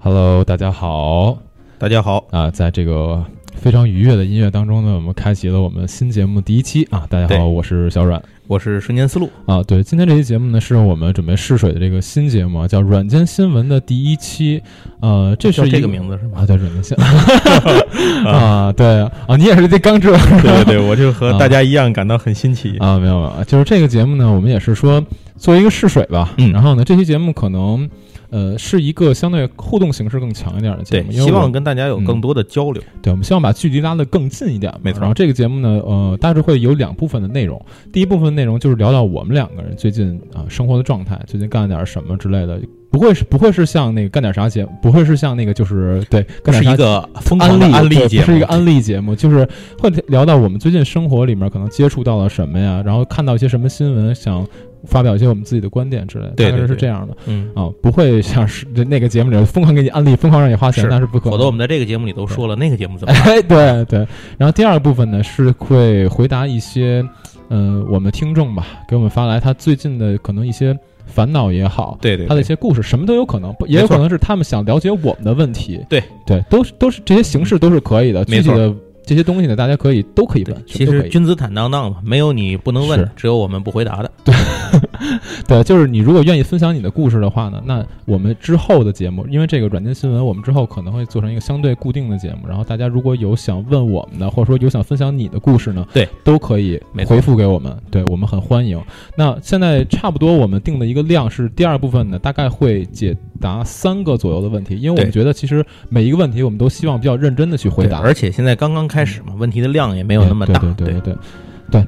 Hello，大家好大家好，啊！在这个非常愉悦的音乐当中呢，我们开启了我们新节目第一期啊！大家好，我是小阮我是瞬间思路。啊。对，今天这期节目呢，是我们准备试水的这个新节目啊，叫《软件新闻》的第一期。呃，这是这个名字是吗？啊，叫软件新 啊，对啊，你也是这刚知道对对对，我就和 大家一样感到很新奇。啊，没有没有，就是这个节目呢，我们也是说做一个试水吧。嗯然后呢，这期节目可能呃是一个相对互动形式更强一点的节目，，因为希望跟大家有更多的交流。对，我们希望把距离拉得更近一点嘛。没错然后这个节目呢，呃，大致会有两部分的内容。第一部分内容就是聊聊我们两个人最近啊、生活的状态，最近干了点什么之类的。不会是不会是像那个干点啥节目，不会是像那个就是对干点啥是一个疯安利狂的安利节目，是一个安利节目，就是会聊到我们最近生活里面可能接触到了什么呀，然后看到一些什么新闻，想发表一些我们自己的观点之类的，大概对对对是这样的嗯。啊，不会像是那个节目里疯狂给你安利，疯狂让你花钱，是那是不可能。否则我们在这个节目里都说了，那个节目怎么办？哎，对对。然后第二个部分呢是会回答一些，嗯、我们听众吧给我们发来他最近的可能一些烦恼也好，对对，他的一些故事，什么都有可能，也有可能是他们想了解我们的问题。对对，都是都是这些形式都是可以的，具体的这些东西呢，大家可以都可以问，其实君子坦荡荡嘛，没有你不能问的，只有我们不回答的。对，就是你如果愿意分享你的故事的话呢，那我们之后的节目，因为这个软件新闻，我们之后可能会做成一个相对固定的节目。然后大家如果有想问我们的，或者说有想分享你的故事呢，对，都可以回复给我们，对我们很欢迎。那现在差不多我们定的一个量是第二部分呢，大概会解答三个左右的问题，因为我们觉得其实每一个问题我们都希望比较认真的去回答，而且现在刚刚开始嘛，问题的量也没有那么大。对对对对对对，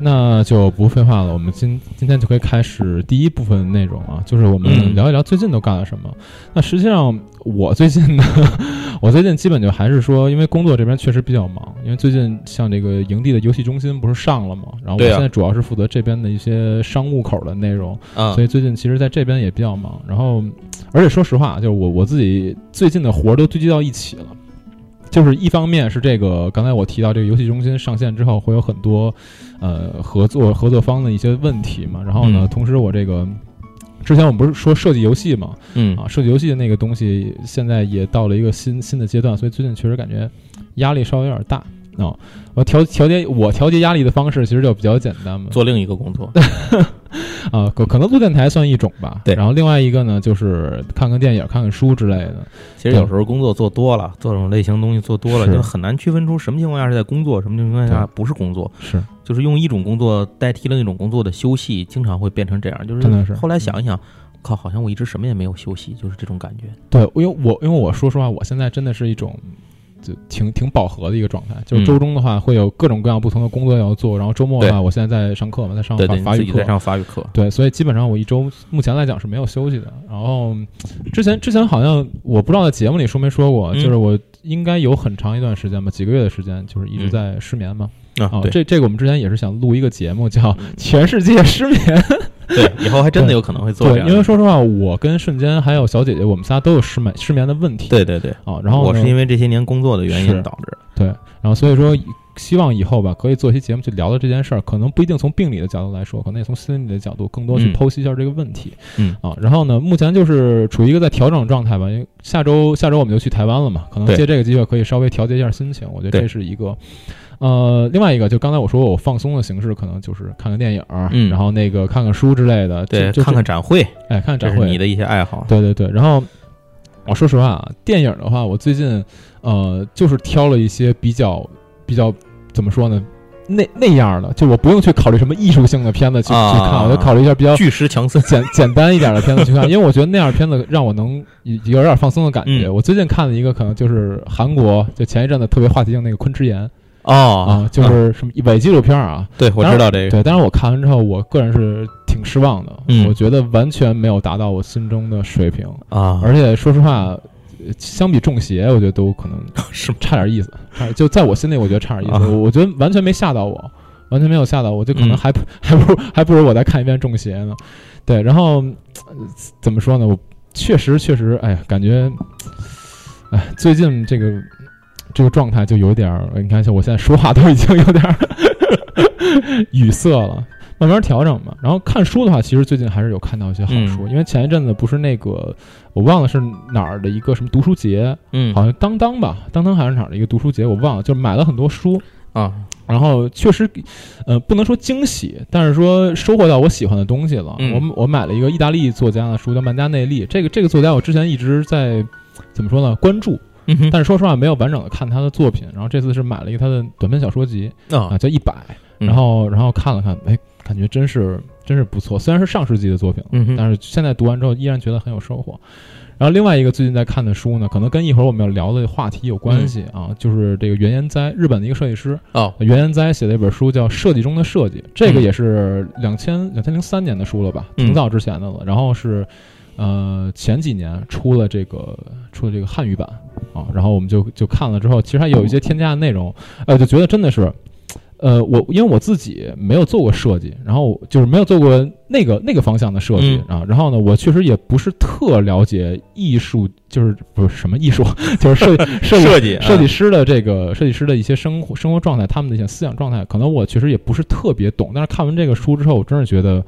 那就不废话了，我们今今天就可以开始第一部分内容啊，就是我们嗯聊一聊最近都干了什么。那实际上我最近呢，我最近基本就还是说，因为工作这边确实比较忙，因为最近像这个营地的游戏中心不是上了嘛，然后我现在主要是负责这边的一些商务口的内容，啊所，以最近其实在这边也比较忙。然后，而且说实话，就是我我自己最近的活儿都堆积到一起了。就是一方面是这个，刚才我提到这个游戏中心上线之后会有很多，呃，合作合作方的一些问题嘛。然后呢，嗯同时我这个之前我们不是说设计游戏嘛，嗯啊，设计游戏的那个东西现在也到了一个新新的阶段，所以最近确实感觉压力稍微有点大啊。我调调节我调节压力的方式其实就比较简单嘛，做另一个工作。啊，可可能录电台算一种吧。对然后另外一个呢，就是看看电影、看看书之类的。其实有时候工作做多了，做这种类型的东西做多了，就很难区分出什么情况下是在工作，什么情况下不是工作。是，就是用一种工作代替另一种工作的休息，经常会变成这样。就是真的是后来想一想，靠，好像我一直什么也没有休息，就是这种感觉。对，因为我因为我说实话，我现在真的是一种。就挺挺饱和的一个状态，就是嗯周中的话会有各种各样不同的工作要做，然后周末的话，我现在在上课嘛，在上法法语课你自己在，上法语课。对，所以基本上我一周目前来讲是没有休息的。然后之前之前好像我不知道在节目里说没说过，嗯就是我应该有很长一段时间吧，几个月的时间，就是一直嗯在失眠嘛。啊，啊这这个我们之前也是想录一个节目，叫《嗯全世界失眠》。对，以后还真的有可能会做这对，样。因为说实话，我跟瞬间还有小姐姐，我们仨都有失眠失眠的问题。对对对，啊，然后我是因为这些年工作的原因导致。对，然后所以说，希望以后吧，可以做一期节目去聊聊这件事儿，可能不一定从病理的角度来说，可能也从心理的角度，更多去嗯剖析一下这个问题。嗯啊，然后呢，目前就是处于一个在调整状态吧，因为下周下周我们就去台湾了嘛，可能借这个机会可以稍微调节一下心情，我觉得这是一个。呃，另外一个就刚才我说我放松的形式，可能就是看看电影，嗯。然后那个看看书之类的，对，就看看展会，哎，看看展会，你的一些爱好。对对对，然后我说实话啊，电影的话，我最近呃就是挑了一些比较比较怎么说呢？那那样的，就我不用去考虑什么艺术性的片子去、啊。去看，我就考虑一下比较巨石强森，简简单一点的片子去看，因为我觉得那样的片子让我能有有点放松的感觉。嗯。我最近看了一个，可能就是韩国就前一阵子特别话题性那个《昆池岩》哦啊，就是什么伪纪录片啊。对，我知道这个。对，但是我看完之后，我个人是挺失望的。嗯我觉得完全没有达到我心中的水平。啊，而且说实话，呃相比中邪，我觉得都可能 是差点意思，就在我心里，我觉得差点意思。啊我我觉得完全没吓到我，完全没有吓到我，就可能嗯还不、还不如还不如我再看一遍《中邪》呢。对，然后、呃怎么说呢？我确实确实，哎呀，感觉，哎，最近这个这个状态就有点儿，你看，像我现在说话都已经有点儿语塞了。慢慢调整吧，然后看书的话，其实最近还是有看到一些好书，因为前一阵子不是那个我忘了是哪儿的一个什么读书节，嗯好像当当吧，当当还是哪儿的一个读书节，我忘了，就买了很多书，啊，然后确实，呃，不能说惊喜，但是说收获到我喜欢的东西了。嗯我我买了一个意大利作家的书，叫曼加内利。这个这个作家我之前一直在怎么说呢关注，嗯但是说实话没有完整的看他的作品。然后这次是买了一个他的短篇小说集啊，啊，叫一百，嗯然后然后看了看，哎，感觉真是真是不错。虽然是上世纪的作品，嗯但是现在读完之后依然觉得很有收获。然后另外一个最近在看的书呢，可能跟一会儿我们要聊的话题有关系啊，就是这个原研哉，日本的一个设计师，哦，原研哉写的一本书叫《设计中的设计》，这个嗯也是两千两千零三年的书了吧，嗯挺早之前的了。然后是呃前几年出了这个出了这个汉语版啊，然后我们就就看了之后，其实还有一些添加的内容，呃，就觉得真的是。呃，我因为我自己没有做过设计，然后就是没有做过那个那个方向的设计、啊，然后呢，我确实也不是特了解艺术，就是不是什么艺术，就是设计 设计设计啊设计师的这个设计师的一些生活生活状态，他们的一些思想状态，可能我确实也不是特别懂。但是看完这个书之后，我真是觉得，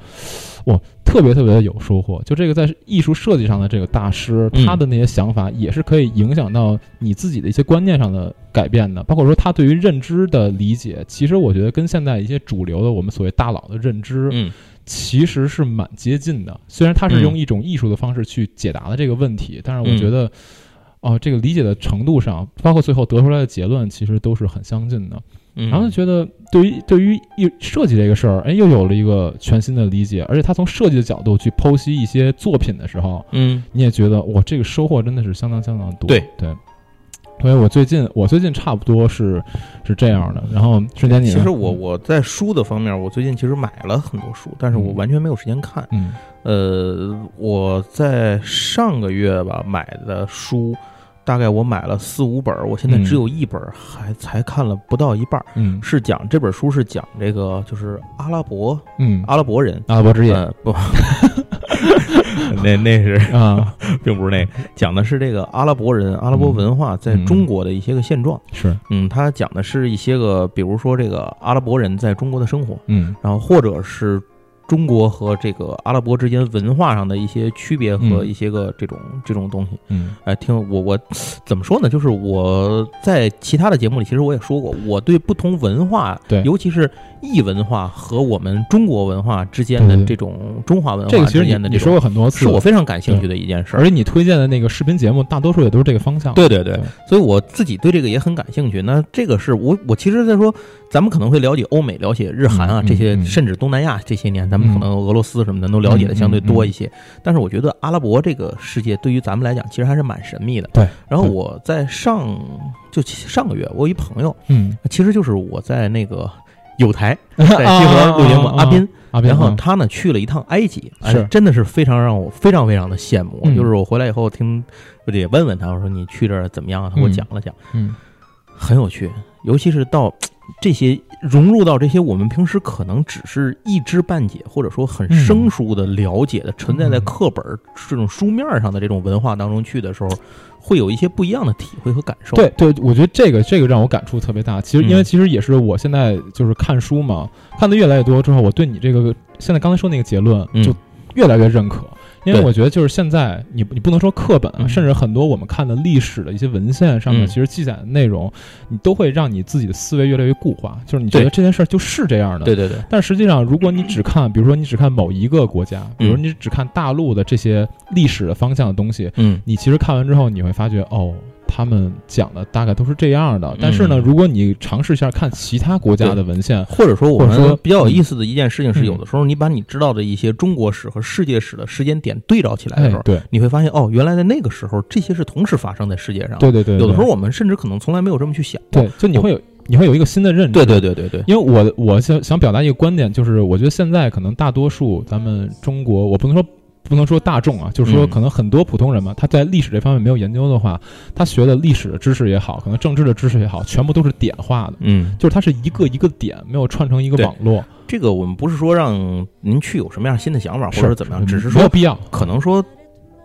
哇，特别特别的有收获。就这个在艺术设计上的这个大师，嗯。他的那些想法也是可以影响到你自己的一些观念上的改变的，包括说他对于认知的理解，其实我觉得跟现在一些主流的我们所谓大佬的认知，嗯其实是蛮接近的。虽然他是用一种艺术的方式去解答了这个问题，但是我觉得，哦、这个理解的程度上，包括最后得出来的结论，其实都是很相近的。嗯，然后就觉得，对于对于艺设计这个事儿，哎，又有了一个全新的理解。而且他从设计的角度去剖析一些作品的时候，嗯你也觉得，哇，这个收获真的是相当相当多。对对。所以我最近我最近差不多是是这样的。然后瞬间你其实我我在书的方面，我最近其实买了很多书，但是我嗯完全没有时间看。嗯呃，我在上个月吧买的书，大概我买了四五本儿，我现在嗯只有一本儿还才看了不到一半儿。嗯是讲这本书是讲这个就是阿拉伯嗯，阿拉伯人，阿拉伯之夜呃不，那那是啊，并不是那个，讲的是这个阿拉伯人阿拉伯文化在嗯中国的一些个现状。是嗯，他讲的是一些个，比如说这个阿拉伯人在中国的生活，嗯然后或者是中国和这个阿拉伯之间文化上的一些区别和嗯一些个这种、这种东西。嗯哎，听我我怎么说呢？就是我在其他的节目里，其实我也说过，我对不同文化，对尤其是异文化和我们中国文化之间的这种中华文化之间的这种，说过很多次，是我非常感兴趣的一件事儿而。且你推荐的那个视频节目，大多数也都是这个方向。对对对对，所以我自己对这个也很感兴趣。那这个是我我其实在说，咱们可能会了解欧美、了解日韩啊、这些，嗯甚至东南亚这些年，咱们嗯可能俄罗斯什么的都了解的相对多一些。但是我觉得阿拉伯这个世界对于咱们来讲，其实还是蛮神秘的。对。然后我在上就上个月，我有一朋友，嗯，其实就是我在那个有台 在西河录节目，阿斌。阿斌，啊然后他呢去了一趟埃及，哎是真的是非常让我非常非常的羡慕。嗯就是我回来以后听，我得问问他，我说你去这儿怎么样啊？他给我嗯讲了讲，嗯很有趣，尤其是到这些融入到这些我们平时可能只是一知半解，或者说很嗯生疏的了解的，存在在课本儿这种书面上的这种文化当中去的时候，会有一些不一样的体会和感受。对 对，我觉得这个这个让我感触特别大。其实因为嗯其实也是我现在就是看书嘛，看的越来越多之后，我对你这个现在刚才说那个结论嗯就越来越认可。因为我觉得就是现在你你不能说课本啊，嗯。甚至很多我们看的历史的一些文献上面，嗯。其实记载的内容，你都会让你自己的思维越来越固化，就是你觉得这件事儿就是这样的。对对对，但实际上，如果你只看，比如说你只看某一个国家，比如你只看大陆的这些历史的方向的东西，嗯。你其实看完之后，你会发觉哦，他们讲的大概都是这样的。但是呢，嗯如果你尝试一下看其他国家的文献，或者说我或者说比较有意思的一件事情是，嗯有的时候你把你知道的一些中国史和世界史的时间点对照起来的时候，，哎对你会发现哦，原来在那个时候这些是同时发生在世界上。对对对，对有的时候我们甚至可能从来没有这么去想过。对，就你会有你会有一个新的认知。对对对对对，因为我我想想表达一个观点，就是我觉得现在可能大多数咱们中国，我不能说不能说大众啊，就是说嗯可能很多普通人嘛，他在历史这方面没有研究的话，他学的历史的知识也好，可能政治的知识也好，全部都是点化的，嗯，就是它是一个一个点，没有串成一个网络，这个我们不是说让您去有什么样新的想法，或者怎么样，只是说没有必要。可能说。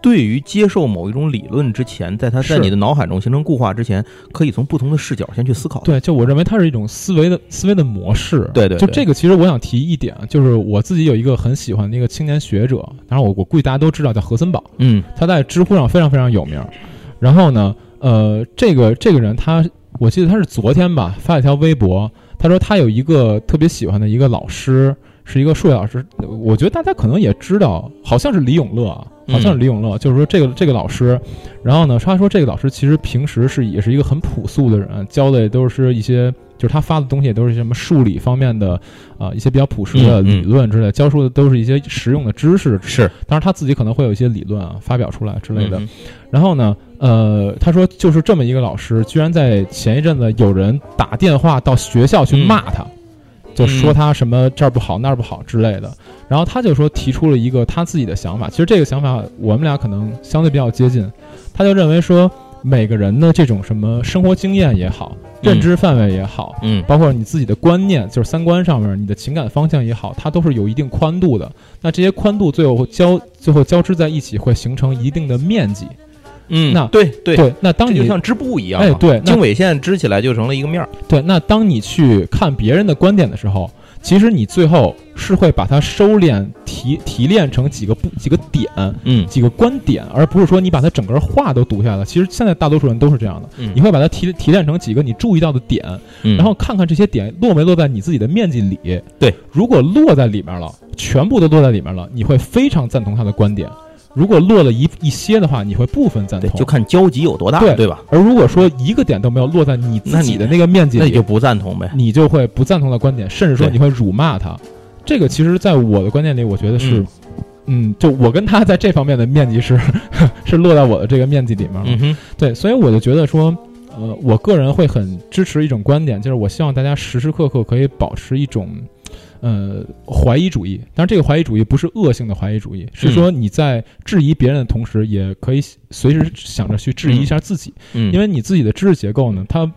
对于接受某一种理论之前，在它在你的脑海中形成固化之前，可以从不同的视角先去思考。对，就我认为它是一种思维的思维的模式。就对对就这个其实我想提一点，就是我自己有一个很喜欢的一个青年学者，当然我我估计大家都知道，叫何森堡，嗯他在知乎上非常非常有名。然后呢，呃，这个这个人他，我记得他是昨天吧发了一条微博，他说他有一个特别喜欢的一个老师，是一个数学老师，我觉得大家可能也知道，好像是李永乐啊，好像是李永乐，就是说这个这个老师，然后呢，他说这个老师其实平时是也是一个很朴素的人，教的也都是一些。就是他发的东西也都是什么数理方面的，啊、一些比较朴实的理论之类，教授的都是一些实用的知识。是当然他自己可能会有一些理论啊发表出来之类的。嗯然后呢，呃，他说就是这么一个老师，居然在前一阵子有人打电话到学校去骂他，就说他什么这儿不好那儿不好之类的。然后他就说提出了一个他自己的想法，其实这个想法我们俩可能相对比较接近。他就认为说每个人的这种什么生活经验也好，认知范围也好，嗯包括你自己的观念，就是三观上面，你的情感方向也好，它都是有一定宽度的。那这些宽度最后交最后交织在一起，会形成一定的面积。嗯，那对对对，那当你就像织布一样嘛，哎对经纬线织起来就成了一个面儿。对，那当你去看别人的观点的时候，其实你最后是会把它收敛提提炼成几个不几个点。嗯几个观点，而不是说你把它整个话都读下来。其实现在大多数人都是这样的，嗯你会把它提提炼成几个你注意到的点，嗯然后看看这些点落没落在你自己的面积里。对，如果落在里面了，全部都落在里面了，你会非常赞同他的观点；如果落了一一些的话，你会部分赞，同。就看交集有多大，对对吧？而如果说一个点都没有落在你自己的那个面积里，那你就不赞同呗。你就会不赞同的观点，甚至说你会辱骂他。这个其实，在我的观念里，我觉得是，嗯就我跟他在这方面的面积是 是落在我的这个面积里面了。嗯，对，所以我就觉得说，呃，我个人会很支持一种观点，就是我希望大家时时刻刻可以保持一种。呃，怀疑主义，但是这个怀疑主义不是恶性的怀疑主义，是说你在质疑别人的同时，也可以随时想着去质疑一下自己，嗯，因为你自己的知识结构呢，它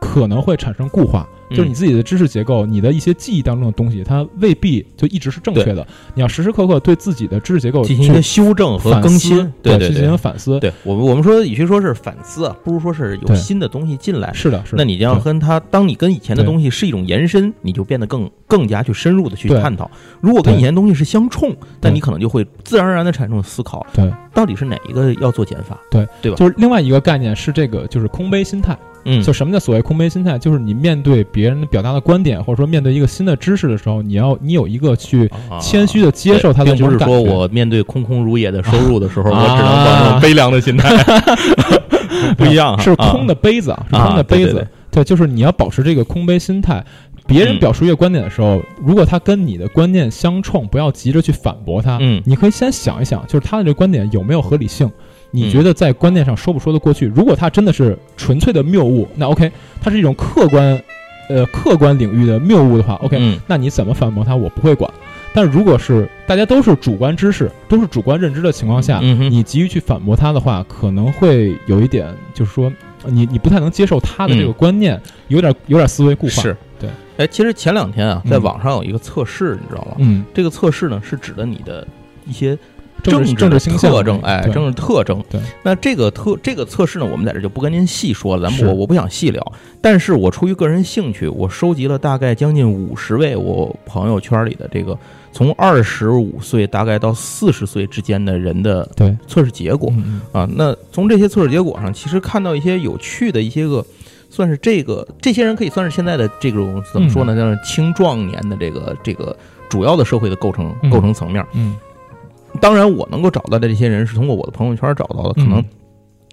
可能会产生固化，嗯就是你自己的知识结构，你的一些记忆当中的东西，它未必就一直是正确的。你要时时刻刻对自己的知识结构进行一个修正和更新，对对去进行反思。对我们我们说，与其说是反思啊，不如说是有新的东西进来。是的，是的。那你就要跟他，当你跟以前的东西是一种延伸，你就变得更更加去深入的去探讨。如果跟以前东西是相冲，那你可能就会自然而然的产生思考，对，到底是哪一个要做减法？对对吧？就是另外一个概念是这个，就是空杯心态。嗯，就什么叫所谓空杯心态？就是你面对别人表达的观点，或者说面对一个新的知识的时候，你要你有一个去啊谦虚的接受它的并不是。说我面对空空如也的收入的时候，啊我只能保证悲凉的心态，不一样啊，是空的杯子啊，是空的杯子。对对对对，就是你要保持这个空杯心态。别人嗯表述一个观点的时候，如果他跟你的观念相冲，不要急着去反驳他。嗯你可以先想一想，就是他的这个观点有没有合理性？你嗯觉得在观念上说不说得过去？如果它真的是纯粹的谬误，那 OK，它是一种客观，呃，客观领域的谬误的话，OK，、嗯那你怎么反驳它，我不会管。但如果是大家都是主观知识，都是主观认知的情况下，嗯你急于去反驳他的话，可能会有一点，就是说，呃你你不太能接受他的这个嗯观念，有点有点思维固化。是对。哎，其实前两天啊，在嗯网上有一个测试，你知道吗？嗯，这个测试呢是指的你的一些政政治倾向特征，哎，政治特征。对，那这个特这个测试呢，我们在这就不跟您细说了，咱我我不想细聊。但是我出于个人兴趣，我收集了大概将近五十位我朋友圈里的这个从二十五岁大概到四十岁之间的人的对，测试结果。啊，那从这些测试结果上，其实看到一些有趣的一些个，算是这个这些人可以算是现在的这种怎么说呢，像是青壮年的这个这个主要的社会的构成嗯构成层面。嗯当然，我能够找到的这些人是通过我的朋友圈找到的，可能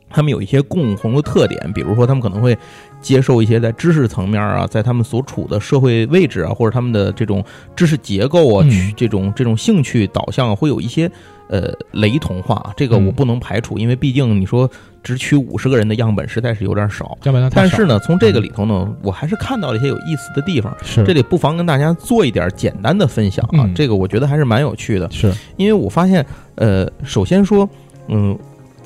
他们有一些共同的特点，比如说他们可能会接受一些在知识层面啊，在他们所处的社会位置啊，或者他们的这种知识结构啊，嗯去这种这种兴趣导向啊会有一些呃雷同化，这个我嗯不能排除，因为毕竟你说只取五十个人的样本实在是有点少。但是呢，从这个里头呢，我还是看到了一些有意思的地方。是这里不妨跟大家做一点简单的分享啊，嗯这个我觉得还是蛮有趣的。是因为我发现，呃，首先说，嗯，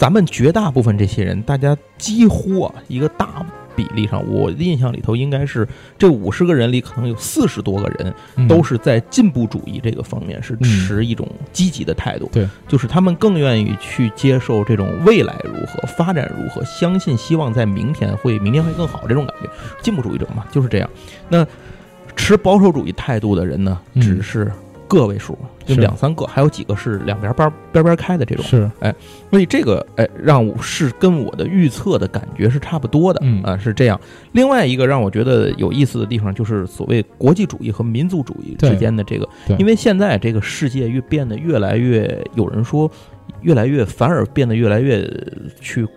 咱们绝大部分这些人，大家几乎啊一个大比例上，我的印象里头应该是这五十个人里，可能有四十多个人嗯都是在进步主义这个方面是持一种积极的态度。对，就是他们更愿意去接受这种未来如何、发展如何，相信希望在明天会明天会更好这种感觉。进步主义者嘛，就是这样。那持保守主义态度的人呢，嗯只是个位数，就是两三个，还有几个是两边边边边开的这种。是哎所以这个哎，让我是跟我的预测的感觉是差不多的，嗯啊，是这样。另外一个让我觉得有意思的地方，就是所谓国际主义和民族主义之间的这个，因为现在这个世界越变得越来越，有人说越来越反而变得越来越去。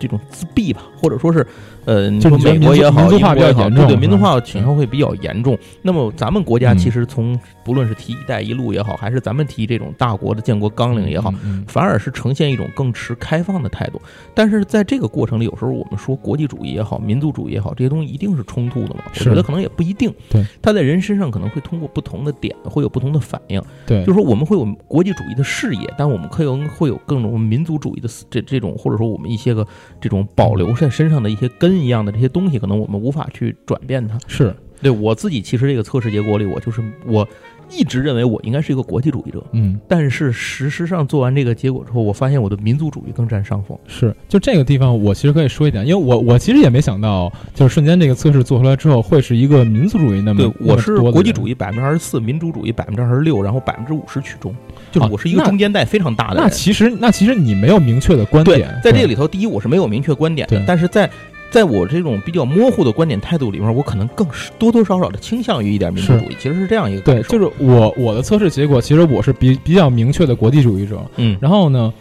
这种自闭吧，或者说是，呃，你说就是美国也好，民族化英国也好对对，民族化倾向会比较严重。那么咱们国家嗯其实从不论是提“一带一路”也好，还是咱们提这种大国的建国纲领也好，，嗯反而是呈现一种更持开放的态度。但是在这个过程里，有时候我们说国际主义也好，民族主义也好，这些东西一定是冲突的嘛？我觉得可能也不一定。对，他在人身上可能会通过不同的点会有不同的反应。对，就是说我们会有国际主义的视野，但我们可能会有更种民族主义的这这种，或者说我们一些个这种保留在身上的一些根一样的这些东西，可能我们无法去转变它。是对我自己，其实这个测试结果里，我就是我一直认为我应该是一个国际主义者。嗯但是事实上做完这个结果之后，我发现我的民族主义更占上风。是，就这个地方我其实可以说一点，因为我我其实也没想到，就是瞬间这个测试做出来之后会是一个民族主义那么对，我是国际主义。百分之二十四，民主主义百分之二十六，然后百分之五十取中，就是啊我是一个中间带非常大的那人。其实那其实你没有明确的观点，，在这个里头，第一我是没有明确观点的，但是在在我这种比较模糊的观点态度里面，我可能更是多多少少的倾向于一点民族主义，其实是这样一个对。就是我我的测试结果，其实我是比比较明确的国际主义者。嗯，然后呢，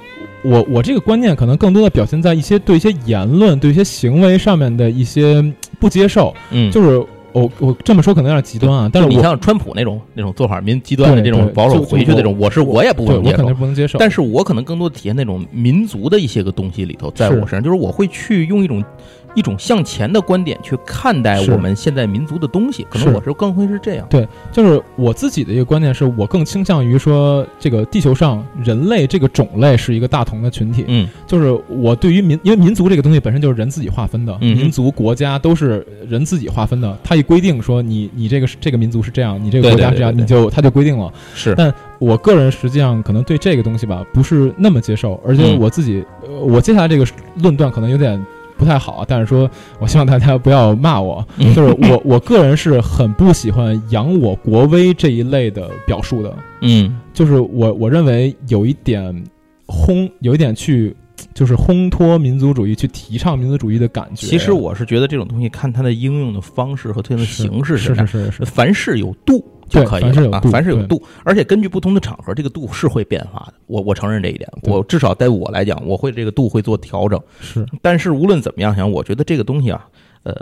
我我这个观念可能更多的表现在一些对一些言论、对一些行为上面的一些嗯不接受。嗯，就是我我这么说可能有点极端啊，但是你像川普那种那种做法，民极端的这种保守回去就这种，我是我也不对我肯定能。不能接受。但是我可能更多的体现那种民族的一些个东西里头，在我身上，就是我会去用一种一种向前的观点去看待我们现在民族的东西，可能我是更会是这样。对，就是我自己的一个观念是，我更倾向于说，这个地球上人类这个种类是一个大同的群体。嗯就是我对于民，因为民族这个东西本身就是人自己划分的，嗯民族国家都是人自己划分的。他一规定说你你这个是这个民族是这样，你这个国家是这样，对对对你就他就规定了。是但我个人实际上可能对这个东西吧不是那么接受，而且嗯我自己，呃，我接下来这个论断可能有点不太好，但是说我希望大家不要骂我，嗯。就是我 我个人是很不喜欢扬我国威这一类的表述的，嗯。就是我我认为有一点烘，有一点去就是烘托民族主义，去提倡民族主义的感觉。其实我是觉得这种东西看它的应用的方式和它的形式是是是是，凡事有度就可以了啊凡是有度，对凡事有度，而且根据不同的场合，这个度是会变化的。我我承认这一点，我至少在我来讲，我会这个度会做调整。是但是无论怎么样想，我觉得这个东西啊，呃，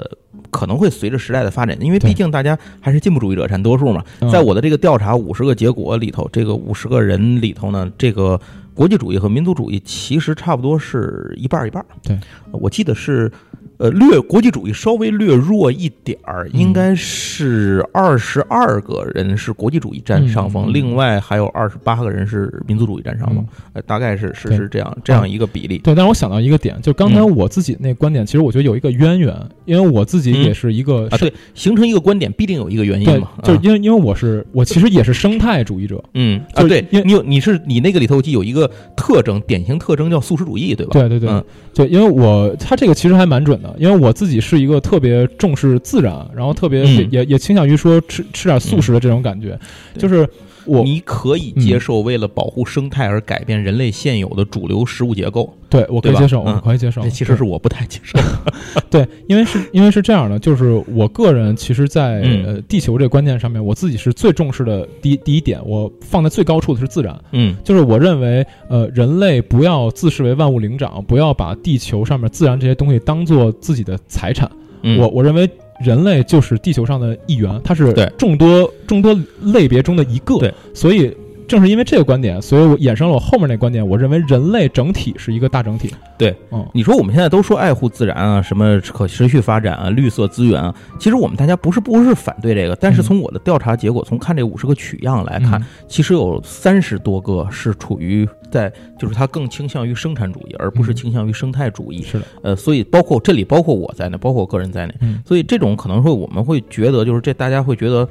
可能会随着时代的发展，因为毕竟大家还是进步主义者占多数嘛。嗯在我的这个调查五十个结果里头，这个五十个人里头呢，这个国际主义和民族主义其实差不多是一半儿一半儿。对，我记得是。呃，略国际主义稍微略弱一点儿，嗯应该是二十二个人是国际主义占上风，另外还有二十八个人是民族主义占上风，嗯。呃，大概是是是这样这样一个比例。对，但是我想到一个点，就刚才嗯。我自己那观点，其实我觉得有一个渊源，因为我自己也是一个啊，对，形成一个观点必定有一个原因嘛，，啊。就是因为因为我是我其实也是生态主义者，嗯啊，对因为你有你是你那个里头记有一个特征，典型特征叫素食主义，对吧？对对对。嗯。对，因为我他这个其实还蛮准的，因为我自己是一个特别重视自然，然后特别也、嗯。也也倾向于说吃吃点素食的这种感觉，对。就是我你可以接受为了保护生态而改变人类现有的主流食物结构，对我可以接受，嗯。我可以接受。这其实是我不太接受。对，因为是因为是这样的，就是我个人其实在，嗯。呃地球这个观念上面，我自己是最重视的第一第一点，我放在最高处的是自然，嗯。就是我认为，呃，人类不要自视为万物灵长，不要把地球上面自然这些东西当做自己的财产。嗯，我我认为人类就是地球上的一员，它是众多众多类别中的一个。对，所以正是因为这个观点，所以我衍生了我后面那观点。我认为人类整体是一个大整体。对，嗯，你说我们现在都说爱护自然啊，什么可持续发展啊，绿色资源啊，其实我们大家不是不是反对这个，但是嗯从我的调查结果，从看这五十个取样来看，嗯其实有三十多个是处于在，就是它更倾向于生产主义，而不是嗯倾向于生态主义。是的，呃，所以包括这里包括我在内，包括我个人在内，嗯所以这种可能会我们会觉得，就是这大家会觉得，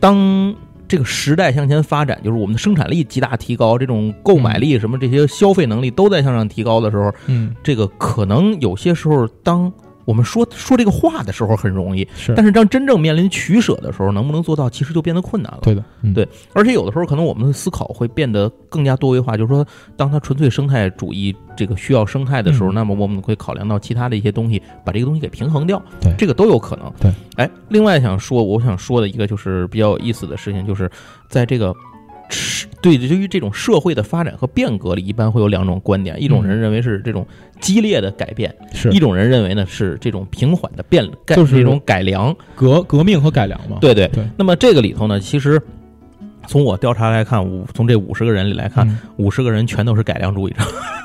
当这个时代向前发展，就是我们的生产力极大提高，这种购买力什么这些消费能力都在向上提高的时候，嗯，这个可能有些时候，当我们说说这个话的时候很容易，是，但是当真正面临取舍的时候，能不能做到，其实就变得困难了。对的，嗯对而且有的时候可能我们的思考会变得更加多维化，就是说，当它纯粹生态主义这个需要生态的时候，嗯那么我们会考量到其他的一些东西，把这个东西给平衡掉。对这个都有可能。对，哎，另外想说，我想说的一个就是比较有意思的事情，就是在这个。对，对于这种社会的发展和变革里，一般会有两种观点，一种人认为是这种激烈的改变，是一种人认为呢是这种平缓的变改，就是一种改良。革革命和改良嘛。对对对，那么这个里头呢，其实从我调查来看，五从这五十个人里来看，嗯五十个人全都是改良主义者。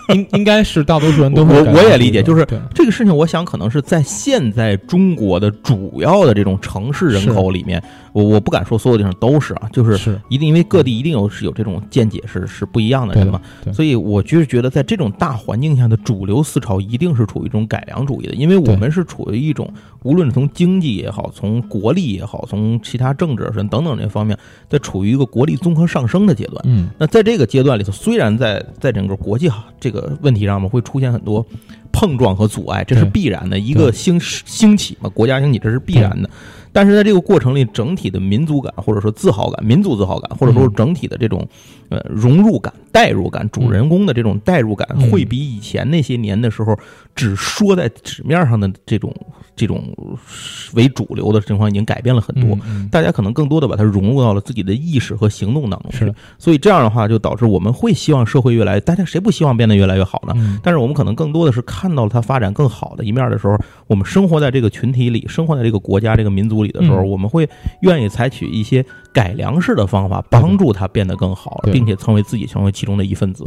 应应该是大多数人都会我我也理解就是这个事情，我想可能是在现在中国的主要的这种城市人口里面，我我不敢说所有地方都是啊，就是是一定因为各地一定有是有这种见解是是不一样的对的人嘛，所以我就是觉得在这种大环境下的主流思潮一定是处于一种改良主义的，因为我们是处于一种无论是从经济也好，从国力也好，从其他政治等等这方面，在处于一个国力综合上升的阶段。嗯那在这个阶段里头，虽然在在整个国际这个问题上面会出现很多碰撞和阻碍，这是必然的，一个兴兴起嘛，国家兴起这是必然的。但是在这个过程里，整体的民族感或者说自豪感、民族自豪感，或者说嗯整体的这种呃融入感、代入感、主人公的这种代入感，嗯。会比以前那些年的时候只说在纸面上的这种这种为主流的情况已经改变了很多。嗯嗯大家可能更多的把它融入到了自己的意识和行动当中去是的，所以这样的话就导致我们会希望社会越来，大家谁不希望变得越来越好呢？嗯但是我们可能更多的是看到了它发展更好的一面的时候，我们生活在这个群体里，生活在这个国家、这个民族里的时候，嗯我们会愿意采取一些改良式的方法，帮助它变得更好，并且成为自己成为其中的一份子。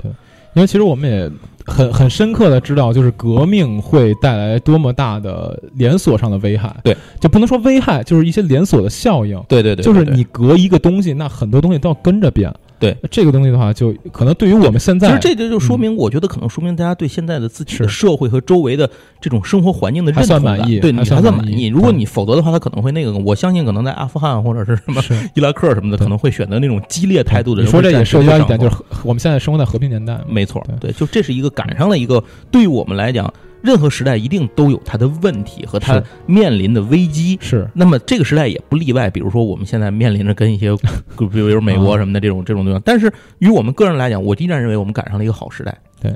因为其实我们也很很深刻的知道，就是革命会带来多么大的连锁上的危害。对，就不能说危害，就是一些连锁的效应。对对对，对就是你革一个东西，那很多东西都要跟着变。对。这个东西的话，就可能对于我们现在，其实这就就说明，我觉得可能说明大家对现在的自己的社会和周围的这种生活环境的认还算同感满意对你还算满意。如果你否则的话，他可能会那个，我相信可能在阿富汗或者是什么伊拉克什么的，可能会选择那种激烈态度的人。你说这也涉及到一点，就就是是我们现在生活在和平年代。没错，对。对，就这是一个赶上了一个对于我们来讲，任何时代一定都有它的问题和它面临的危机。是。那么这个时代也不例外，比如说我们现在面临着跟一些，比如美国什么的这种这种地方，但是于我们个人来讲，我依然认为我们赶上了一个好时代。对。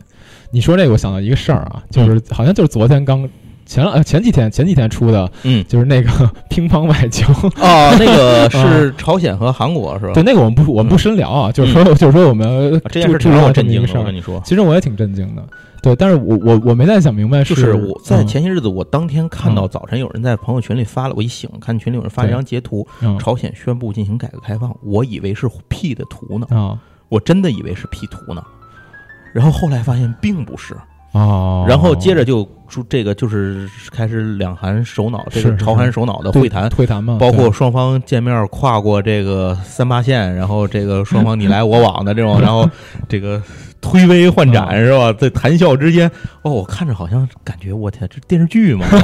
你说这个，我想到一个事儿啊，就是好像就是昨天刚前呃前几天前几天出的，嗯，就是那个 乒乓外交。哦，那个 是朝鲜和韩国是吧？对，那个我们不我们不深聊啊，就是说就是说我们啊这件事注挺让我震惊我跟你说。其实我也挺震惊的，对，但是我我我没太想明白，就是我在嗯前些日子，我当天看到嗯早晨有人在朋友圈里发了，我一醒看群里有人发了一张截图，嗯朝鲜宣布进行改革开放，我以为是 P 的图呢，啊我真的以为是 P 图呢，然后后来发现并不是，哦，然后接着就出这个就是开始两韩首脑这个朝韩首脑的会谈。会谈嘛，包括双方见面跨过这个三八线，然后这个双方你来我往的这种，然后这个推杯换盏嗯是吧？在谈笑之间，哦，我看着好像感觉我天，这电视剧嘛，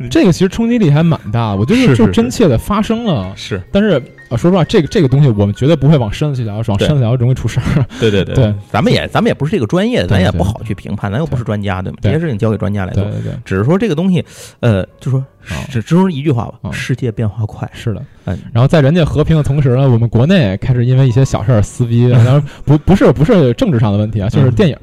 这个其实冲击力还蛮大，我觉得就是真切的发生了。是但是啊，说实话，这个这个东西我们绝对不会往深了去聊，往深了聊容易出事儿。对对对对，咱们也咱们也不是这个专业的，咱也不好去评判，咱又不是专家，对吗？这对些事情交给专家来做。对对对，只是说这个东西，呃，就说啊只只说一句话吧，啊世界变化快。是的。嗯，然后在人家和平的同时呢，我们国内开始因为一些小事儿撕逼，然后 不不是不是政治上的问题啊，就是嗯电影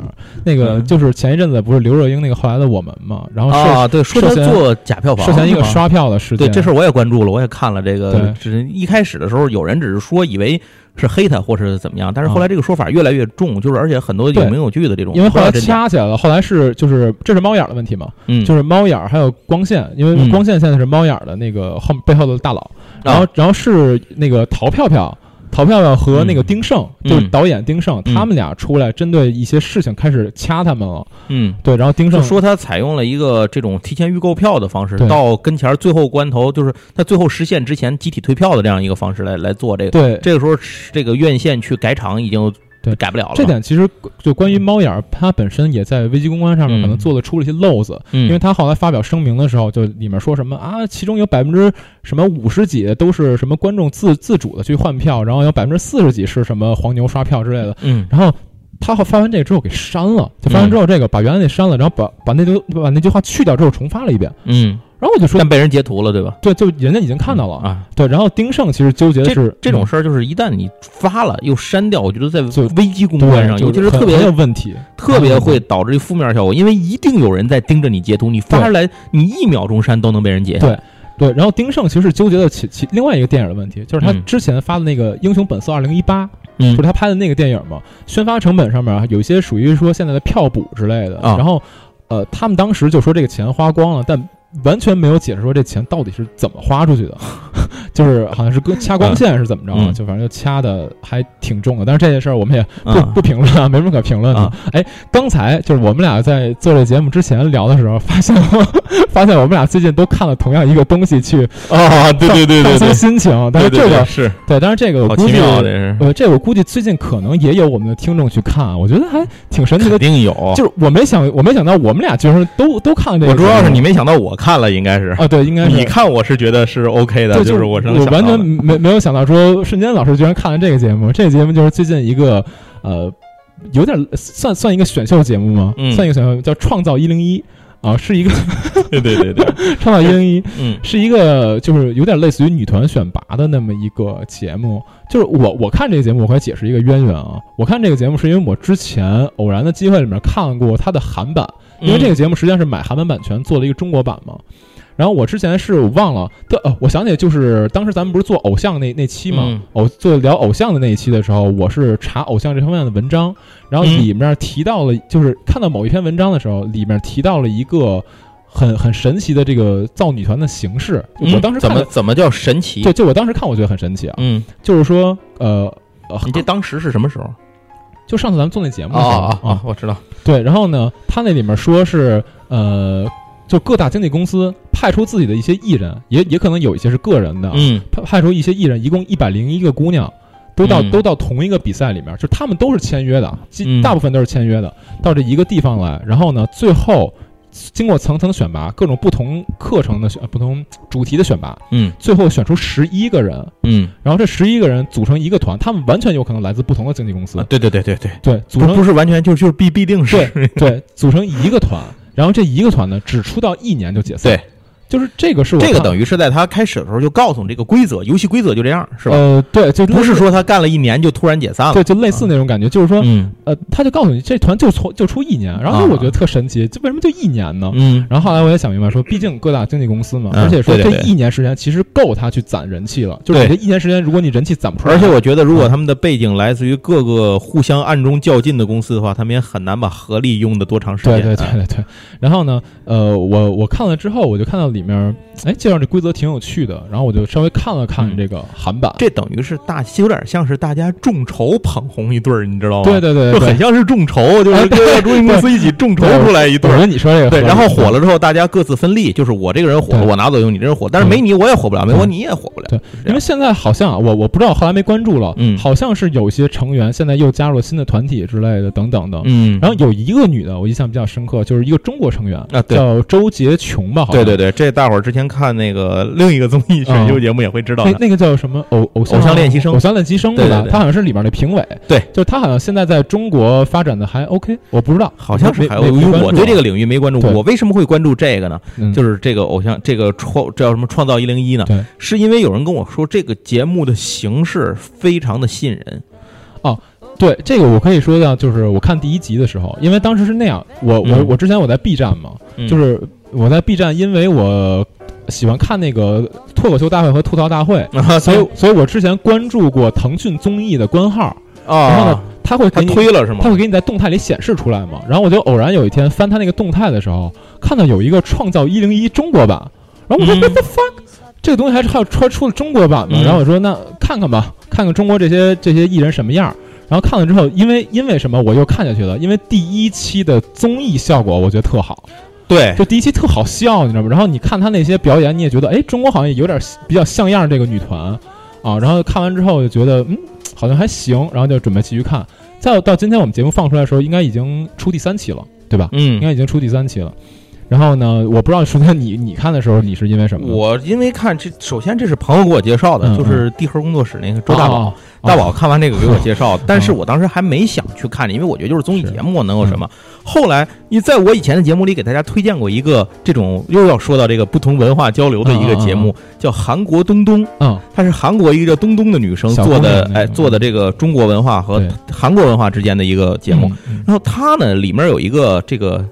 那个嗯就是前一阵子不是刘若英那个后来的我们嘛，然后涉啊，对，说他做假票房，涉嫌一个刷票的事件，对这事儿我也关注了，我也看了这个对。只是一开始的时候，有人只是说以为是黑他或是怎么样，但是后啊。来这个说法越来越重，就是而且很多有名有据的这种，因为后来掐起来了，后来是就是这是猫眼儿的问题嘛，嗯，就是猫眼儿还有光线，因为嗯。光线现在是猫眼儿的那个后背后的大佬，然后啊然后是那个陶票票。陶票票和那个嗯丁晟，嗯就是导演丁晟，嗯他们俩出来针对一些事情开始掐他们了。嗯。对，然后丁晟就说他采用了一个这种提前预购票的方式，对到跟前儿最后关头，就是他最后实现之前集体退票的这样一个方式来来做这个。对这个时候，这个院线去改场已经对改不了了。这点其实就关于猫眼儿，它本身也在危机公关上面嗯可能做的出了一些漏子，嗯，因为他后来发表声明的时候，就里面说什么啊，其中有百分之什么五十几都是什么观众自自主的去换票，然后有百分之四十几是什么黄牛刷票之类的，嗯。然后。他后发完这个之后给删了，就发完之后这个把原来那删了，然后把把那句把那句话去掉之后重发了一遍，嗯，然后我就说但，被人截图了，对吧？对，就人家已经看到了，啊，对，然后丁晟其实纠结的这是这种嗯。事儿就是一旦你发了又删掉，我觉得在危机公关，上，尤其是特别有问题，特别会导致负面效果，因为一定有人在盯着你截图，你发出来，你一秒钟删都能被人截对。对，然后丁晟其实纠结的其其另外一个电影的问题，就是他嗯。之前发的那个《英雄本色二零一八》，嗯。就是他拍的那个电影嘛，宣发成本上面有一些属于说现在的票补之类的，啊。然后呃，他们当时就说这个钱花光了，但完全没有解释说这钱到底是怎么花出去的，就是好像是跟掐光线是怎么着啊，嗯就反正就掐的还挺重的。但是这件事儿我们也不、嗯不评论啊，没什么可评论的。啊哎，刚才就是我们俩在做这节目之前聊的时候，发现 发现我们俩最近都看了同样一个东西去啊，对对对放松对对，心情，但是对这个是对，但是这个我好估计奇妙，这是呃，这我估计最近可能也有我们的听众去看，我觉得还挺神奇的。肯定有。就是我没想，我没想到我们俩居然都都看了这个。我主要是你没想到我看了，应该是啊，对，应该是你看我是觉得是 OK 的，这，就是我是我完全没没有想到说瞬间老师居然看了这个节目。这个节目就是最近一个呃，有点算算一个选秀节目吗？嗯算一个选秀叫《创造一零一》啊，是一个对对对对，《创造一零一》嗯是一个就是有点类似于女团选拔的那么一个节目。就是我我看这个节目，我会解释一个渊源啊。我看这个节目是因为我之前偶然的机会里面看过它的韩版，因为这个节目实际上是买韩版版权做了一个中国版嘛。然后我之前是我忘了，对，呃，我想起来就是当时咱们不是做偶像那那期嘛，嗯偶做聊偶像的那一期的时候，我是查偶像这方面的文章，然后嗯里面提到了，就是看到某一篇文章的时候，里面提到了一个很很神奇的这个造女团的形式。就我当时看的，么怎么叫神奇？就就我当时看，我觉得很神奇啊，嗯，就是说，呃。呃，你这当时是什么时候？就上次咱们做那节目的时候啊啊啊！我知道，对，然后呢，他那里面说是呃，就各大经纪公司派出自己的一些艺人，也也可能有一些是个人的，嗯。派派出一些艺人，一共一百零一个姑娘，都到、嗯。都到同一个比赛里面，就他们都是签约的，大部分都是签约的，到这一个地方来，然后呢，最后经过层层选拔，各种不同课程的选、不同主题的选拔，嗯。最后选出十一个人，嗯。然后这十一个人组成一个团，他们完全有可能来自不同的经纪公司，啊，对对对对对，对，组成不是完全就就是必必定是。对，组成一个团，然后这一个团呢，只出道一年就解散。就是这个是我这个等于是在他开始的时候就告诉你这个规则，游戏规则就这样，是吧？呃，对，就不是说他干了一年就突然解散了。对，就类似那种感觉，就是说，嗯呃，他就告诉你这团就出就出一年，然后啊我觉得特神奇，这为什么就一年呢？嗯然后后来我也想明白，说毕竟各大经纪公司嘛，嗯而且说这一年时间其实够他去攒人气了。就是你这一年时间，如果你人气攒不出来，而且我觉得，如果他们的背景来自于各个互相暗中较劲的公司的话，他们也很难把合力用的多长时间。对对对对对。然后呢，呃，我我看了之后，我就看到里面，哎，介绍这规则挺有趣的，然后我就稍微看了看嗯。这个韩版。这等于是大，有点像是大家众筹捧红一对儿，你知道吗？对对对就很像是众筹，就是各个中信公司一起众筹出来一对儿。我跟你说这个对，然后火了之后，大家各自分利，就是我这个人火了，我拿走用，你这人火，但是没你我也火不了，没我嗯你也火不了。对因为现在好像啊我我不知道，后来没关注了，嗯。好像是有些成员现在又加入了新的团体之类的，等等的。嗯，然后有一个女的，我印象比较深刻，就是一个中国成员啊对。叫周洁琼吧，好像。对对对，这这大伙儿之前看那个另一个综艺选秀节目也会知道的。那那个叫什么偶偶像练习生偶像练习生对吧他好像是里面的评委。对，就他好像现在在中国发展的还 OK，我不知道，好像是还有，没没因为我对这个个领域没关注。我为什么会关注这个呢？嗯就是这个偶像，这个创这叫什么《创造一零一》呢？对，是因为有人跟我说这个节目的形式非常的吸引人哦。对这个我可以说一下，就是我看第一集的时候，因为当时是那样，我我嗯我之前我在 B 站嘛，嗯就是我在 B 站，因为我喜欢看那个脱口秀大会和吐槽大会，啊，所以所以我之前关注过腾讯综艺的官号，啊，然后呢，他会给你推了是吗？他会给你在动态里显示出来嘛。然后我就偶然有一天翻他那个动态的时候，看到有一个创造一零一中国版，然后我说嗯 What the fuck，这个东西还是还有出出了中国版吗？嗯然后我说那看看吧，看看中国这些这些艺人什么样。然后看了之后，因为因为什么我又看下去了？因为第一期的综艺效果我觉得特好，对，就第一期特好笑，你知道吗？然后你看他那些表演，你也觉得哎，中国好像有点比较像样这个女团啊。然后看完之后就觉得嗯，好像还行，然后就准备继续看。再到今天我们节目放出来的时候，应该已经出第三期了，对吧？嗯应嗯，该已经出第三期了。然后呢，我不知道首先你你看的时候你是因为什么？我因为看这，首先这是朋友给我介绍的，嗯就是地核工作室那个周大宝，哦大宝看完这个给我介绍，但是我当时还没想去看这，因为我觉得就是综艺节目能有什么。后来，你在我以前的节目里给大家推荐过一个这种又要说到这个不同文化交流的一个节目，叫《韩国东东》，嗯。它是韩国一个叫东东的女生做的哎，做的这个中国文化和韩国文化之间的一个节目。，嗯。然后它呢，里面有一个这个。